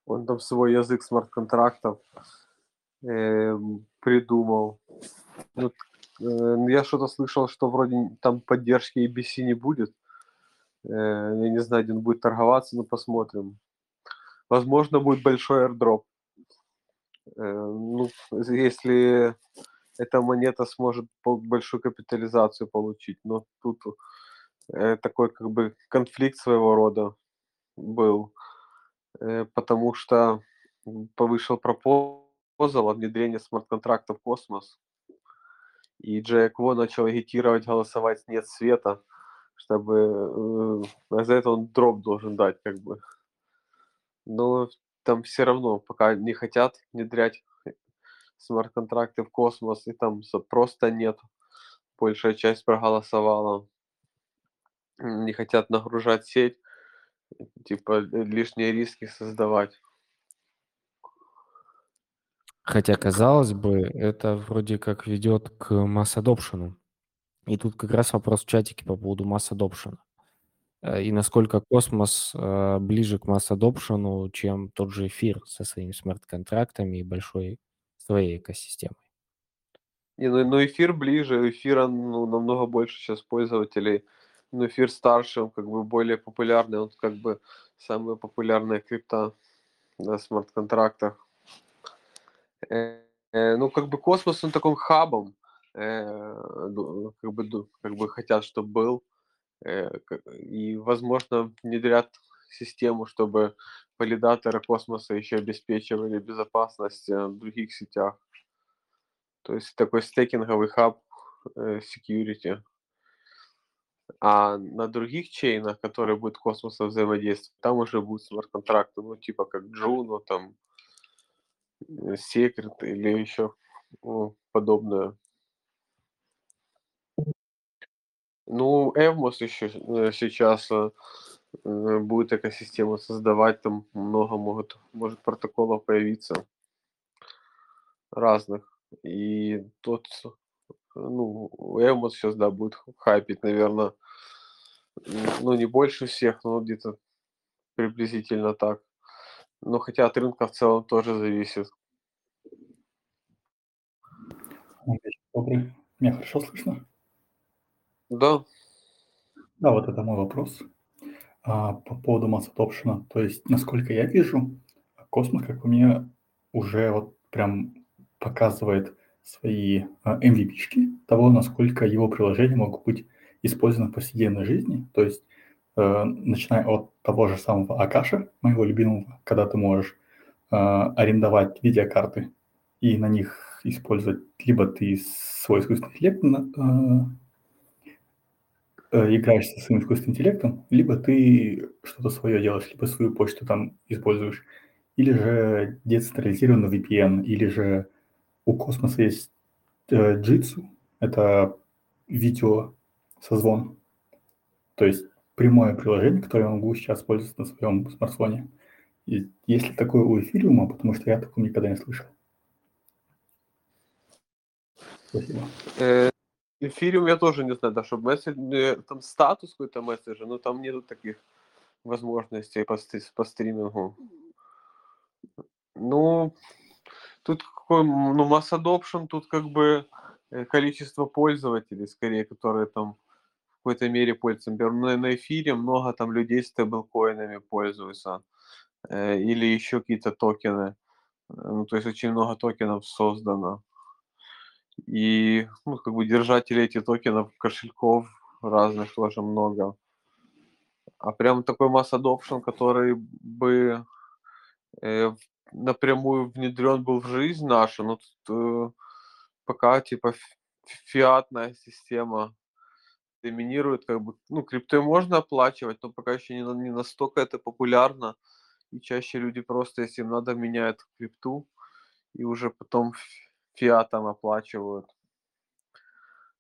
Он там свой язык смарт-контрактов э, придумал. Ну, э, я что-то слышал, что вроде там поддержки ABC не будет. Э, я не знаю, где он будет торговаться, но посмотрим. Возможно, будет большой airdrop. Э, ну, если эта монета сможет большую капитализацию получить. Но тут э, такой как бы конфликт своего рода был, потому что повышал пропозал о внедрении смарт-контрактов в космос. И Джек Во начал агитировать голосовать «нет света», чтобы э, за это он дроп должен дать, как бы. Но там все равно пока не хотят внедрять смарт-контракты в космос, и там просто нет. Большая часть проголосовала не хотят нагружать сеть, типа лишние риски создавать. Хотя, казалось бы, это вроде как ведет к масс-адопшену. И тут как раз вопрос в чатике по поводу масс-адопшена. Э, и насколько космос э, ближе к масс-адопшену, чем тот же эфир со своими смарт-контрактами и большой своей экосистемой. Не, ну, ну эфир ближе, эфира ну, намного больше сейчас пользователей ну, эфир старше, он как бы более популярный, он как бы самая популярная крипта на смарт-контрактах. Э, э, ну, как бы космос, он таким хабом, как бы, как бы хотят, чтобы был. И, возможно, внедрят систему, чтобы валидаторы космоса еще обеспечивали безопасность в других сетях. То есть такой стейкинговый хаб security. А на других чейнах, которые будут космоса взаимодействовать, там уже будут смарт-контракты, ну, типа как Juno, там, э, Secret или еще ну, подобное. Ну, Evmos еще э, сейчас э, будет экосистему создавать, там много могут, может протоколов появиться разных. И тот ну, Элмос сейчас, да, будет хайпить, наверное, ну, не больше всех, но где-то приблизительно так. Но хотя от рынка в целом тоже зависит. Добрый. Меня хорошо слышно? Да. Да, вот это мой вопрос. А, по поводу масс adoption. То есть, насколько я вижу, Космос, как по мне, уже вот прям показывает свои mvp а, того, насколько его приложения могут быть использованы в повседневной жизни. То есть, э, начиная от того же самого Акаша, моего любимого, когда ты можешь э, арендовать видеокарты и на них использовать либо ты свой искусственный интеллект э, э, играешь со своим искусственным интеллектом, либо ты что-то свое делаешь, либо свою почту там используешь, или же децентрализированный VPN, или же у Космоса есть э, Jitsu, это видео созвон, то есть прямое приложение, которое я могу сейчас пользоваться на своем смартфоне. есть ли такое у эфириума, потому что я о таком никогда не слышал. Спасибо. Эфириум я тоже не знаю, да, чтобы месседж, э, там статус какой-то месседжа, но там нету таких возможностей по, по стримингу. Ну, тут какой, ну, mass adoption, тут как бы э, количество пользователей, скорее, которые там в какой-то мере пользуются. Например, на, на эфире много там людей стейблкоинами пользуются. Э, или еще какие-то токены. Ну, то есть очень много токенов создано. И, ну, как бы держателей этих токенов, кошельков разных тоже много. А прям такой масс adoption, который бы э, напрямую внедрен был в жизнь нашу, ну, тут, э, пока типа фиатная система доминирует, как бы, ну, криптой можно оплачивать, но пока еще не, не настолько это популярно, и чаще люди просто, если им надо, меняют крипту, и уже потом фиатом оплачивают.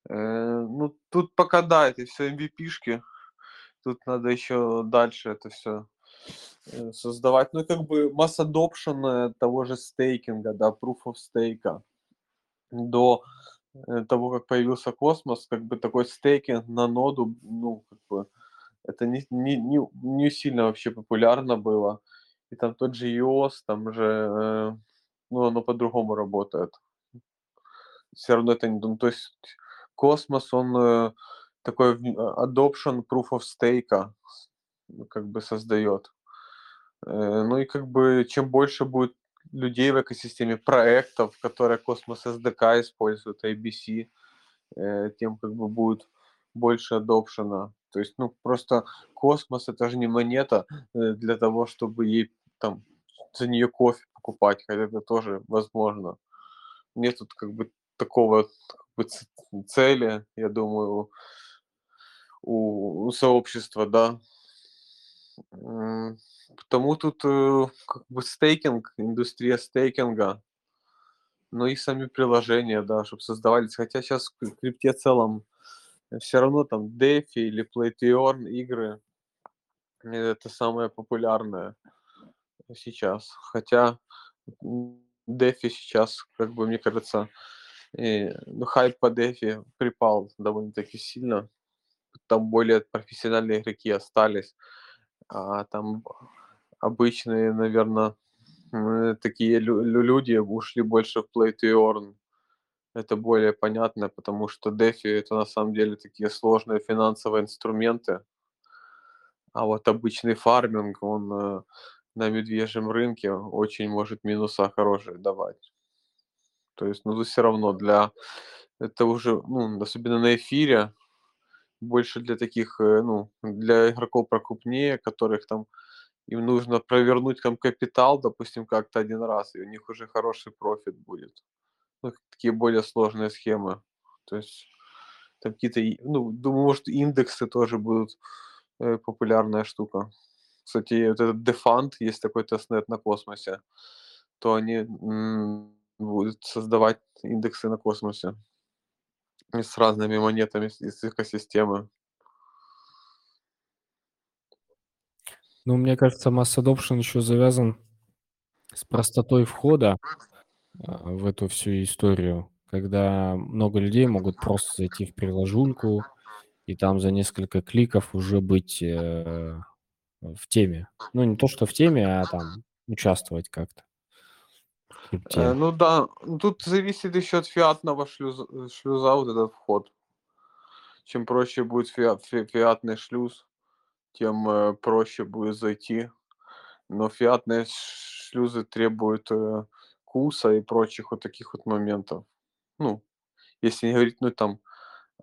Э, ну, тут пока да, это все MVP-шки. Тут надо еще дальше это все э, создавать. Ну, как бы масс adoption того же стейкинга, да, proof of stake. До э, того, как появился космос, как бы такой стейкинг на ноду, ну, как бы, это не, не, не, не сильно вообще популярно было. И там тот же EOS, там же, ну, оно по-другому работает все равно это не... Ну, то есть космос, он э, такой а, adoption proof of stake как бы создает. Э, ну и как бы чем больше будет людей в экосистеме, проектов, которые Космос SDK используют, ABC, э, тем как бы будет больше адопшена. То есть, ну, просто космос это же не монета для того, чтобы ей там за нее кофе покупать, хотя это тоже возможно. Нет тут как бы такого цели, я думаю, у, у сообщества, да. Потому тут э, как бы стейкинг, индустрия стейкинга, ну и сами приложения, да, чтобы создавались. Хотя сейчас в крипте целом все равно там DeFi или Play to Earn игры это самое популярное сейчас. Хотя DeFi сейчас, как бы мне кажется, и, ну, хайп по дефи припал довольно-таки сильно. Там более профессиональные игроки остались. А там обычные, наверное, такие люди ушли больше в play to earn. Это более понятно, потому что DeFi это на самом деле такие сложные финансовые инструменты. А вот обычный фарминг, он э, на медвежьем рынке очень может минуса хорошие давать. То есть, ну, все равно для... Это уже, ну, особенно на эфире, больше для таких, э, ну, для игроков прокрупнее, которых там им нужно провернуть там капитал, допустим, как-то один раз, и у них уже хороший профит будет. Ну, такие более сложные схемы. То есть там какие-то, ну, думаю, может, индексы тоже будут э, популярная штука. Кстати, вот этот Defund, есть такой тестнет на космосе, то они будет создавать индексы на космосе с разными монетами из экосистемы. Ну, мне кажется, Mass Adoption еще завязан с простотой входа а, в эту всю историю, когда много людей могут просто зайти в приложульку и там за несколько кликов уже быть э, в теме. Ну, не то, что в теме, а там участвовать как-то. Э, ну да, ну тут зависит еще от фиатного шлюза, шлюза вот этот вход. Чем проще будет фиат, фи, фиатный шлюз, тем э, проще будет зайти. Но фиатные шлюзы требуют э, куса и прочих вот таких вот моментов. Ну, если не говорить, ну там,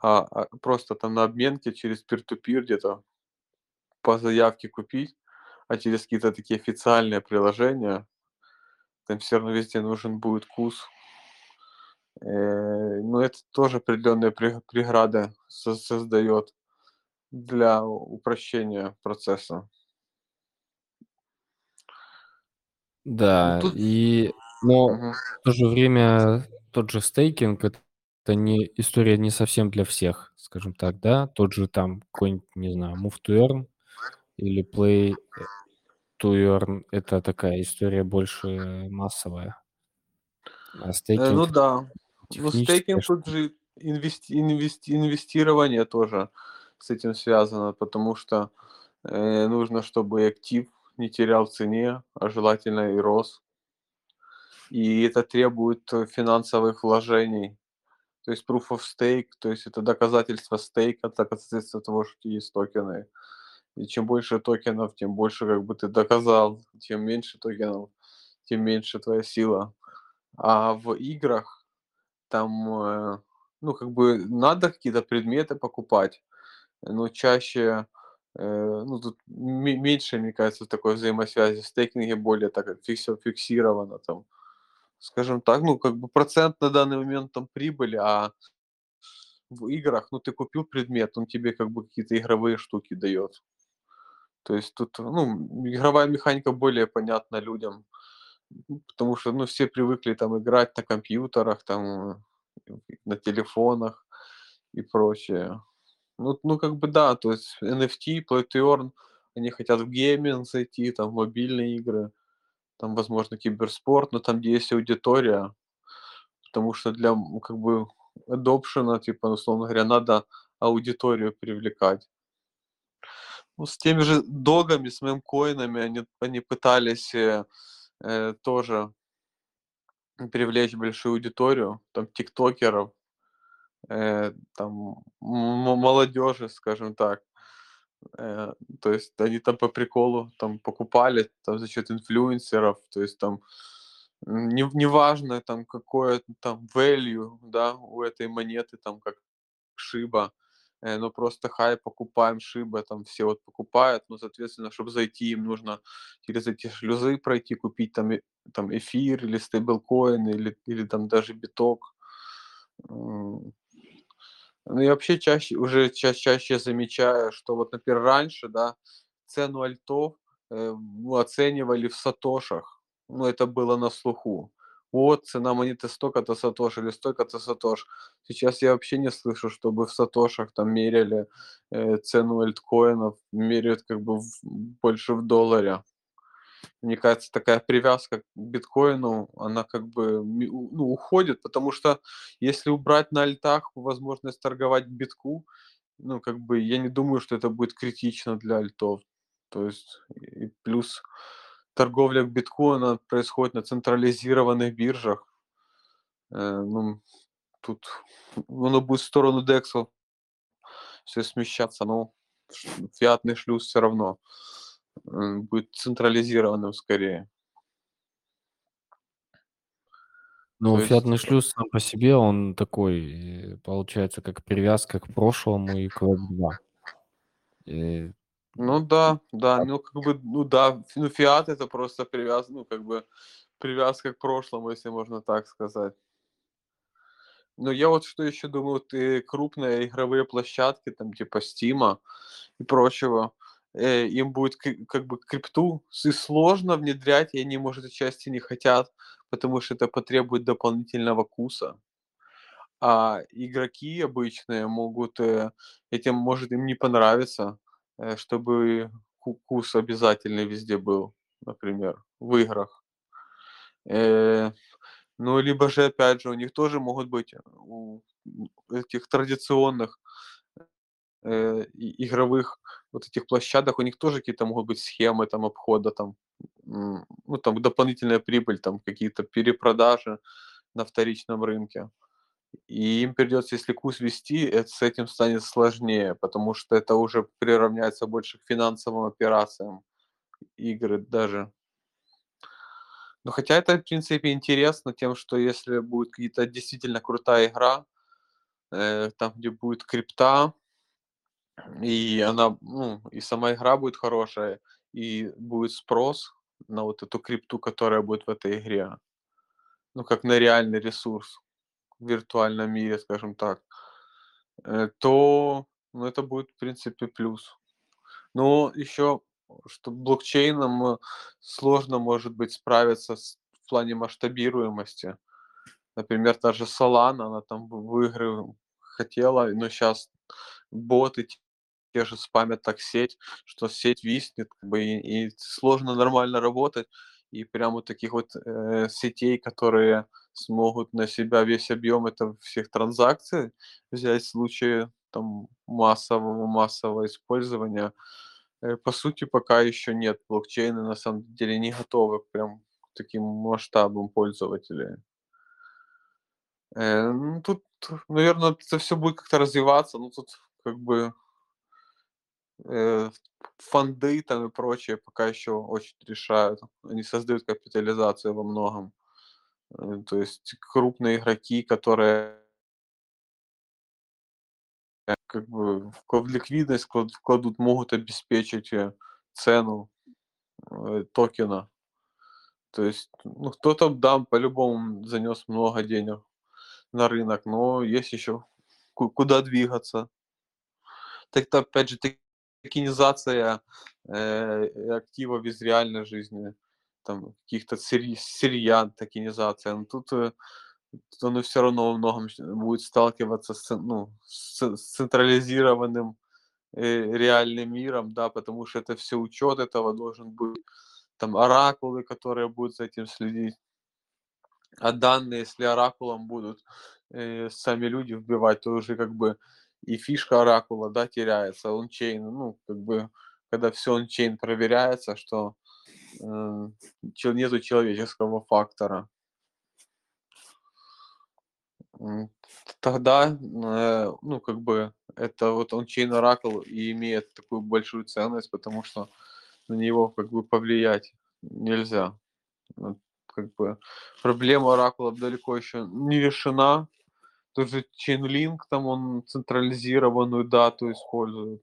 а, а просто там на обменке через peer-to-peer где-то по заявке купить, а через какие-то такие официальные приложения там все равно везде нужен будет кус. Э, но это тоже определенные преграды создает для упрощения процесса. Да, ну, тут... и но угу. в то же время тот же стейкинг это не история не совсем для всех, скажем так, да. Тот же там какой-нибудь, не знаю, Move to Earn или Play to earn это такая история больше массовая. А Э, стейкинг ну да. Ну, стейкинг тут штука. же инвести инвести инвестирование тоже с этим связано, потому что, э, нужно, чтобы актив не терял в цене, а желательно и рос. И это требует, э, финансовых вложений. То есть proof of stake, то есть это доказательство стейка, доказательство того, что есть токены. И чем больше токенов, тем больше как бы ты доказал, чем меньше токенов, тем меньше твоя сила. А в играх там, э, ну, как бы надо какие-то предметы покупать, но чаще, э, ну, тут ме меньше, мне кажется, такой взаимосвязи. В стейкинге более так как всё фиксировано там. Скажем так, ну, как бы процент на данный момент там прибыли, а в играх, ну, ты купил предмет, он тебе как бы какие-то игровые штуки даёт. То есть тут, ну, игровая механика более понятна людям, потому что, ну, все привыкли там играть на компьютерах, там, на телефонах и прочее. Ну ну, как бы да, то есть NFT, Play to Earn, они хотят в гейминг зайти, там, мобильные игры, там, возможно, киберспорт, но там, где есть аудитория. Потому что для, как бы адопшена, типа, условно говоря, надо аудиторию привлекать. Ну, с теми же догами, с мемкоинами они они пытались, э, э, тоже привлечь большую аудиторию, там, тиктокеров, э, там, молодежи, скажем так. Э, то есть они там по приколу там покупали там за счет инфлюенсеров, то есть там, не неважно там какое там value, да, у этой монеты, там как SHIB, э, ну просто хайп, покупаем SHIB, там все вот покупают, ну, соответственно, чтобы зайти, им нужно через эти шлюзы пройти, купить там там эфир или стейблкоин, или или там даже биток. Ну, я вообще чаще, уже ча чаще замечаю, что вот, например, раньше, да, цену альтов, э, оценивали в сатошах. Ну, это было на слуху. Вот цена монеты столько-то сатош или столько-то сатош. Сейчас я вообще не слышу, чтобы в сатошах там меряли, э, цену альткоинов, меряют как бы в больше в долларе. Мне кажется, такая привязка к биткоину, она как бы ну, уходит, потому что если убрать на альтах возможность торговать битку, ну, как бы я не думаю, что это будет критично для альтов. То есть и плюс торговля она происходит на централизированных биржах. Э, ну, тут оно будет в сторону дексов всё смещаться, но фиатный шлюз всё равно, м, будет централизированным скорее. Ну, То есть фиатный шлюз сам по себе, он такой, э, получается, как привязка к прошлому и к Web2. Ну да, да, ну, как бы, ну да, ну, фиат- это просто привяз ну, как бы привязка к прошлому, если можно так сказать. Но я вот что еще думаю, вот, э, крупные игровые площадки, там, типа "Стима" и прочего, э, им будет как бы крипту с сложно внедрять, и они, может, отчасти не хотят, потому что это потребует дополнительного куса. А игроки обычные могут, э, этим может им не понравиться, чтобы ку кус обязательный везде был, например, в играх. Э, ну, либо же, опять же, у них тоже могут быть, у этих традиционных, э, игровых вот этих площадок, у них тоже какие-то могут быть схемы там обхода там, ну, там дополнительная прибыль, там какие-то перепродажи на вторичном рынке. И им придется, если кус ввести, эт с этим станет сложнее, потому что это уже приравняется больше к финансовым операциям игры даже. Но хотя это, в принципе, интересно тем, что если будет какие-то действительно крутая игра, э, там, где будет крипта, и она, ну, и сама игра будет хорошая, и будет спрос на вот эту крипту, которая будет в этой игре. Ну, как на реальный ресурс виртуальном мире, скажем так, э, то, ну, это будет, в принципе, плюс. Но еще, что блокчейном, э, сложно, может быть, справиться с в плане масштабируемости. Например, та же Solana, она там в игры хотела, но щас боты те же спамят так сеть, что сеть виснет, как бы, и, и сложно нормально работать. И прямо вот таких вот э, сетей, которые смогут на себя весь объем это всех транзакций взять в случае там массового массового использования. Э, по сути, пока еще нет. Блокчейны на самом деле не готовы прям к таким масштабам пользователей. Э, ну, тут, наверное, это все будет как-то развиваться, но тут как бы э, фонды там и прочее пока еще очень решают. Они создают капитализацию во многом. Э, то есть крупные игроки, которые как бы в ликвидность вкладут, могут обеспечить э, цену э, токена. То есть, ну, кто-то, да, по-любому занес много денег на рынок, но есть еще куда двигаться. Так-то, опять же, токенизация э, активов из реальной жизни, там, каких-то сырья, токенизация. Но тут э, оно все равно во многом будет сталкиваться с, ну, с, централизированным э, реальным миром, да, потому что это все учет этого должен быть, там оракулы, которые будут за этим следить. А данные, если оракулом будут э, сами люди вбивать, то уже как бы и фишка оракула, да, теряется, ончейн, ну, как бы, когда все ончейн проверяется, что нету человеческого фактора тогда, э, ну, как бы, это вот он Chain Oracle и имеет такую большую ценность, потому что на него как бы повлиять нельзя. Как бы проблема Oracle далеко еще не решена. Тот же Chainlink, там он централизированную дату использует.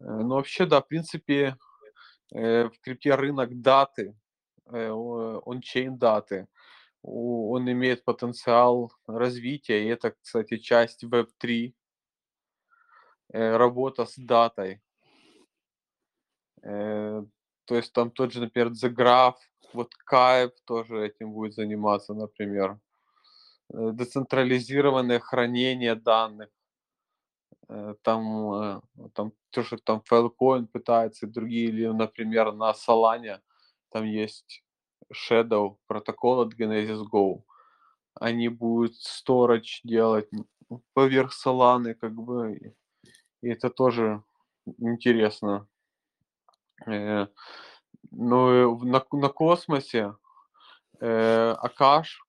Э, но вообще, да, в принципе, э, в крипте рынок даты, он чейн даты – он имеет потенциал развития, и это, кстати, часть Web3, э, работа с датой. Э, то есть там тот же, например, The Graph, вот Кайп тоже этим будет заниматься, например. Э, децентрализированное хранение данных. Там, там то, что там Filecoin пытается, другие, или, например, на Solana там есть Shadow протокол от Genesis Go. Они будут storage делать поверх Solana, как бы, и это тоже интересно. Э, ну, на, на космосе э, Акаш,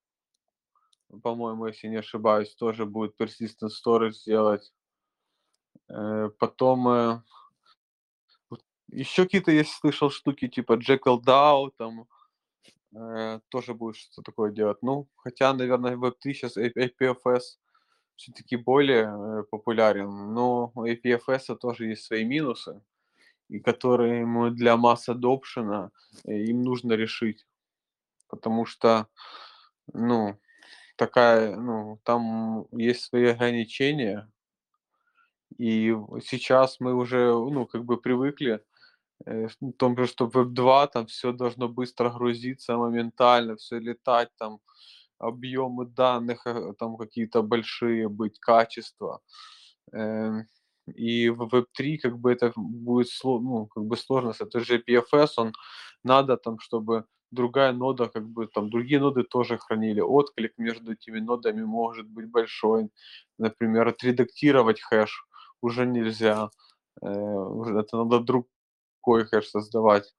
по-моему, если не ошибаюсь, тоже будет persistent storage делать. Э, потом э, еще какие-то, я слышал, штуки типа Jekyll DAO, там э, тоже будет что-то такое делать. Ну, хотя, наверное, Web3 сейчас APFS все-таки более популярен, но у APFS тоже есть свои минусы, и которые ему для масс adoption им нужно решить. Потому что, ну, такая, ну, там есть свои ограничения, и сейчас мы уже, ну, как бы привыкли Э, в том же, что Web2, там все должно быстро грузиться моментально, все летать, там объемы данных э, там какие-то большие быть, качество. Эм, и в Web3 как бы это будет ну, как бы сложность. Это же PFS, он надо там, чтобы другая нода, как бы там другие ноды тоже хранили. Отклик между этими нодами может быть большой. Например, отредактировать хэш уже нельзя. Э, это надо друг какой хэш создавать.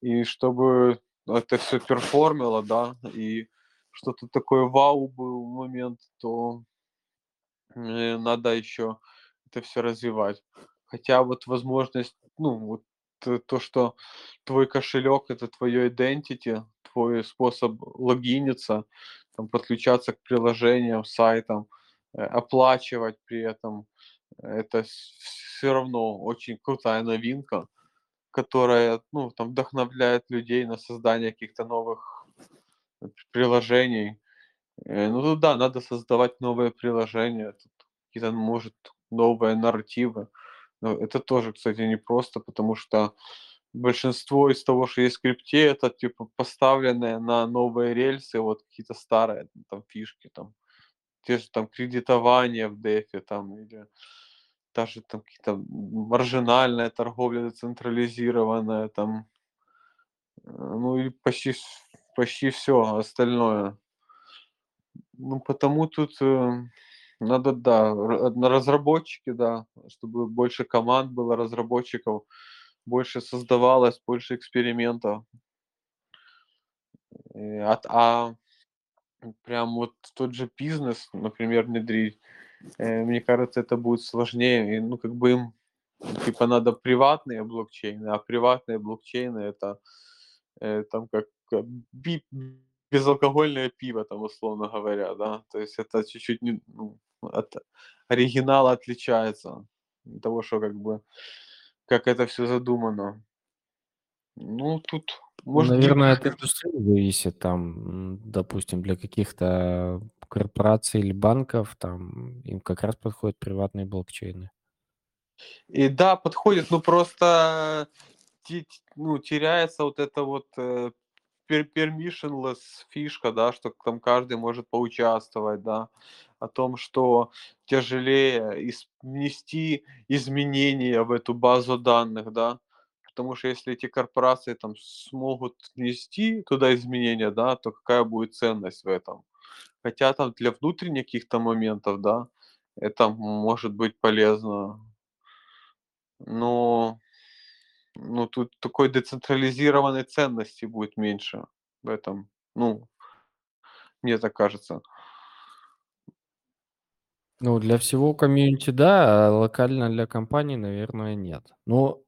И чтобы это все перформило, да, и что-то такое вау был момент, то э, надо еще это все развивать. Хотя вот возможность, ну, вот то, что твой кошелек это твое identity, твой способ логиниться, там, подключаться к приложениям, сайтам, э, оплачивать при этом, это все равно очень крутая новинка которая, ну, там вдохновляет людей на создание каких-то новых приложений. Э, ну, да, надо создавать новые приложения, какие-то, может, новые нарративы. Но это тоже, кстати, непросто, потому что большинство из того, что есть в скрипте, это типа поставленные на новые рельсы, вот какие-то старые там фишки, там те же там кредитование в дефе, там или даже там какие-то маржинальная торговля децентрализированная, там, э, ну и почти, почти все остальное. Ну, потому тут э, надо, да, на разработчики, да, чтобы больше команд было, разработчиков, больше создавалось, больше экспериментов. А, а прям вот тот же бизнес, например, внедрить, э, мне кажется, это будет сложнее. И, ну, как бы им, типа, надо приватные блокчейны, а приватные блокчейны это э, там как би, безалкогольное пиво, там, условно говоря, да. То есть это чуть-чуть не, ну, от оригинала отличается. Того, что как бы, как это все задумано. Ну, тут может, Наверное, от индустрии зависит, там, допустим, для каких-то корпораций или банков, там, им как раз подходят приватные блокчейны. И да, подходит, но просто ну, теряется вот это вот э, permissionless фишка, да, что там каждый может поучаствовать, да, о том, что тяжелее внести изменения в эту базу данных, да, потому что если эти корпорации там смогут внести туда изменения, да, то какая будет ценность в этом? Хотя там для внутренних каких-то моментов, да, это может быть полезно. Но ну, тут такой децентрализированной ценности будет меньше в этом. Ну, мне так кажется. Ну, для всего комьюнити, да, а локально для компании, наверное, нет. Но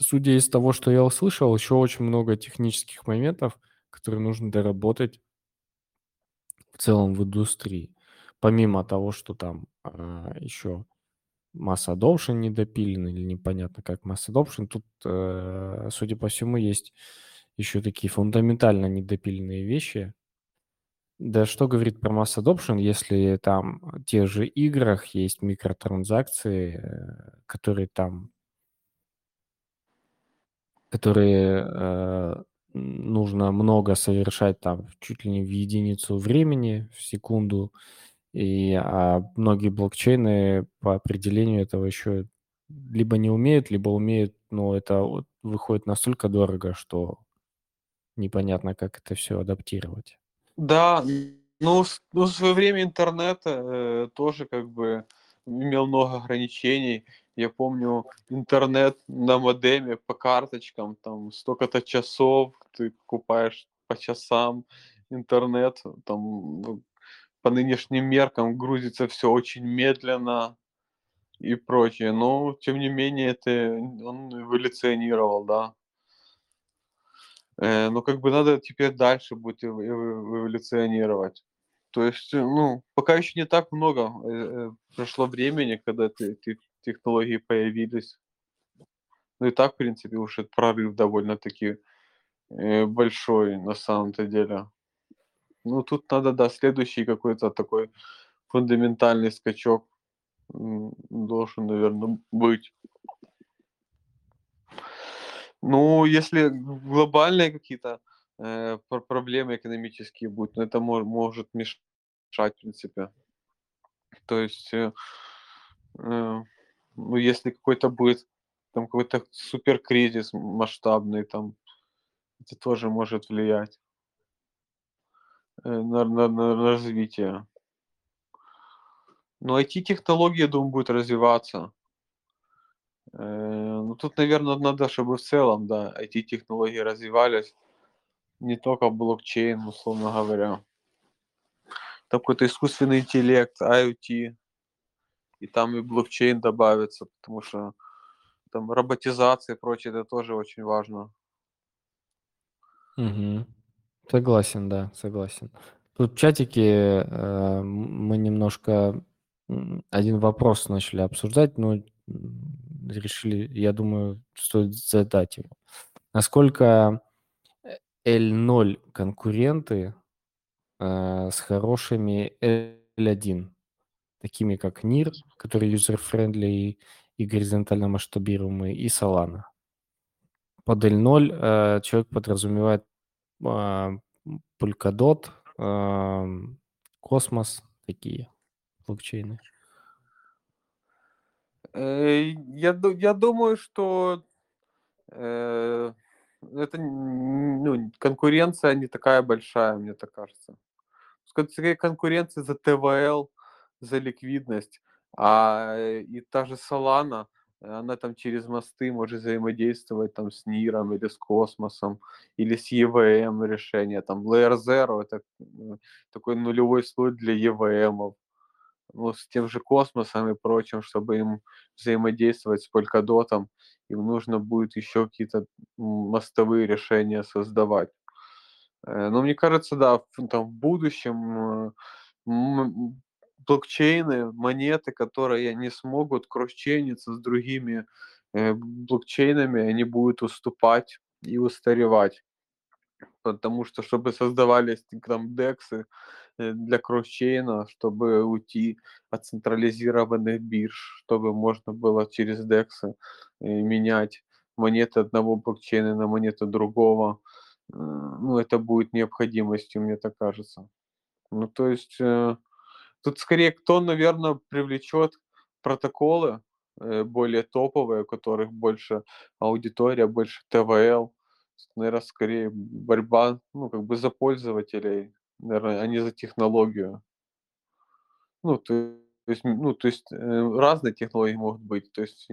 судя из того, что я услышал, еще очень много технических моментов, которые нужно доработать в целом в индустрии. Помимо того, что там а, еще масс adoption недопилен или непонятно как масс adoption, тут, э, судя по всему, есть еще такие фундаментально недопиленные вещи. Да что говорит про масс adoption, если там в тех же играх есть микротранзакции, э, которые там которые э, нужно много совершать там чуть ли не в единицу времени, в секунду. И а многие блокчейны по определению этого еще либо не умеют, либо умеют, но это вот выходит настолько дорого, что непонятно, как это все адаптировать. Да, ну, ну в свое время интернет э, тоже как бы имел много ограничений. Я помню интернет на модеме по карточкам, там столько-то часов, ты покупаешь по часам интернет, там ну, по нынешним меркам грузится все очень медленно и прочее. Но, тем не менее, это он эволюционировал, да. Э, но как бы надо теперь дальше будет эволюционировать. То есть, ну, пока еще не так много э, э, прошло времени, когда эти, эти технологии появились. Ну и так, в принципе, уже прорыв довольно-таки э, большой на самом-то деле. Ну, тут надо, да, следующий какой-то такой фундаментальный скачок должен, наверное, быть. Ну, если глобальные какие-то э, проблемы экономические будут, ну, это мож, может мешать, в принципе. То есть, э, э, ну, если какой-то будет там какой-то супер кризис масштабный, там, это тоже может влиять. Э, на, на, на развитие. Но IT-технологии, думаю, будут развиваться. Э, ну, тут, наверное, надо, чтобы в целом, да, IT-технологии развивались, не только блокчейн, условно говоря. Там какой-то искусственный интеллект, IoT, и там и блокчейн добавится, потому что там роботизация и прочее, это тоже очень важно. Угу. Согласен, да, согласен. Тут в чатике э, мы немножко один вопрос начали обсуждать, но решили, я думаю, стоит задать его. Насколько L0 конкуренты э, с хорошими L1, такими как NIR, который user-friendly и горизонтально масштабируемый, и Solana. Под L0 э, человек подразумевает а, Polkadot, Космос, такие блокчейны. Э, я, я думаю, что э, это ну, конкуренция не такая большая, мне так кажется. Скорее конкуренция за ТВЛ, за ликвидность, а э, и та же Solana, она там через мосты может взаимодействовать там с НИРом или с Космосом, или с EVM решения. Там Layer Zero это м, такой нулевой слой для EVM. Ну, с тем же Космосом и прочим, чтобы им взаимодействовать с Polkadot, им нужно будет еще какие-то мостовые решения создавать. Э, Но мне кажется, да, в, там, в будущем э, блокчейны, монеты, которые не смогут кросчейниться с другими э, блокчейнами, они будут уступать и устаревать. Потому что, чтобы создавались там дексы э, для кросчейна, чтобы уйти от централизированных бирж, чтобы можно было через дексы э, менять монеты одного блокчейна на монеты другого. Ну, это будет необходимостью, мне так кажется. Ну, то есть тут скорее кто, наверное, привлечет протоколы э, более топовые, у которых больше аудитория, больше ТВЛ. Наверное, скорее борьба, ну, как бы за пользователей, наверное, а не за технологию. Ну, то есть, ну, то есть э, разные технологии могут быть, то есть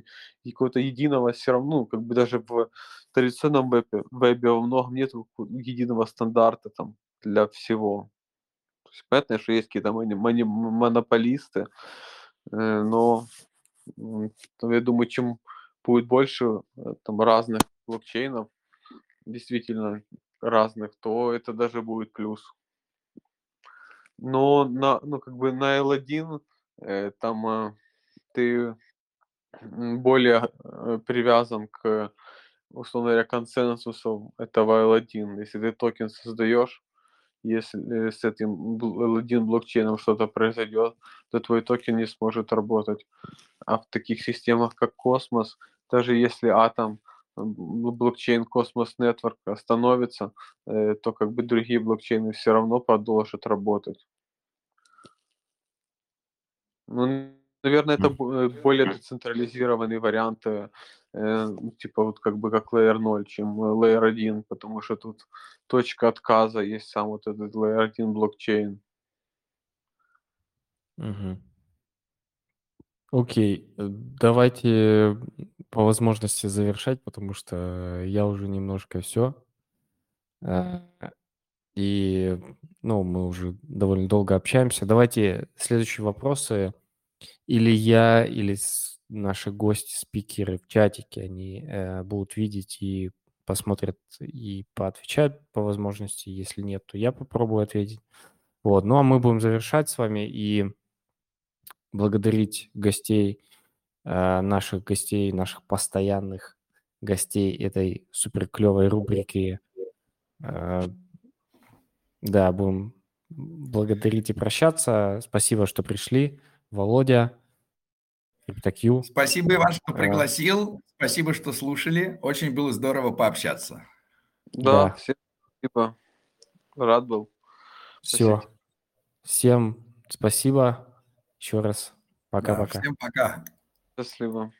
какого-то единого все равно, ну, как бы даже в традиционном вебе, вебе во многом нет единого стандарта там для всего. Понятно, что есть какие-то монополисты, э, но я думаю, чем будет больше э, там разных блокчейнов, действительно разных, то это даже будет плюс. Но на, ну, как бы на L1 э, там ты более привязан к, условно говоря, консенсусу этого L1. Если ты токен создаешь, если с этим бл- L1 блокчейном что-то произойдет, то твой токен не сможет работать. А в таких системах, как Космос, даже если атом блокчейн Cosmos Network остановится, э, то как бы другие блокчейны все равно продолжат работать. Ну, наверное, это э, более децентрализированный вариант, э, э, типа вот как бы как Layer 0, чем э, Layer 1, потому что тут точка отказа есть сам вот этот Layer 1 блокчейн. Мгм. Окей, э, давайте по возможности завершать, потому что я уже немножко все. И, ну, мы уже довольно долго общаемся. Давайте следующие вопросы. Или я, или наши гости, спикеры в чатике, они э, будут видеть и посмотрят и поотвечают по возможности. Если нет, то я попробую ответить. Вот. Ну, а мы будем завершать с вами и благодарить гостей, э, наших гостей, наших постоянных гостей этой супер клевой рубрики. Э, Да, будем благодарить и прощаться. Спасибо, что пришли. Володя, CryptoQ. Спасибо, Иван, что пригласил. Спасибо, что слушали. Очень было здорово пообщаться. Да, Да. всем спасибо. Рад был. Все. Всем спасибо. Еще раз. Да, Пока-пока. всем пока. Счастливо.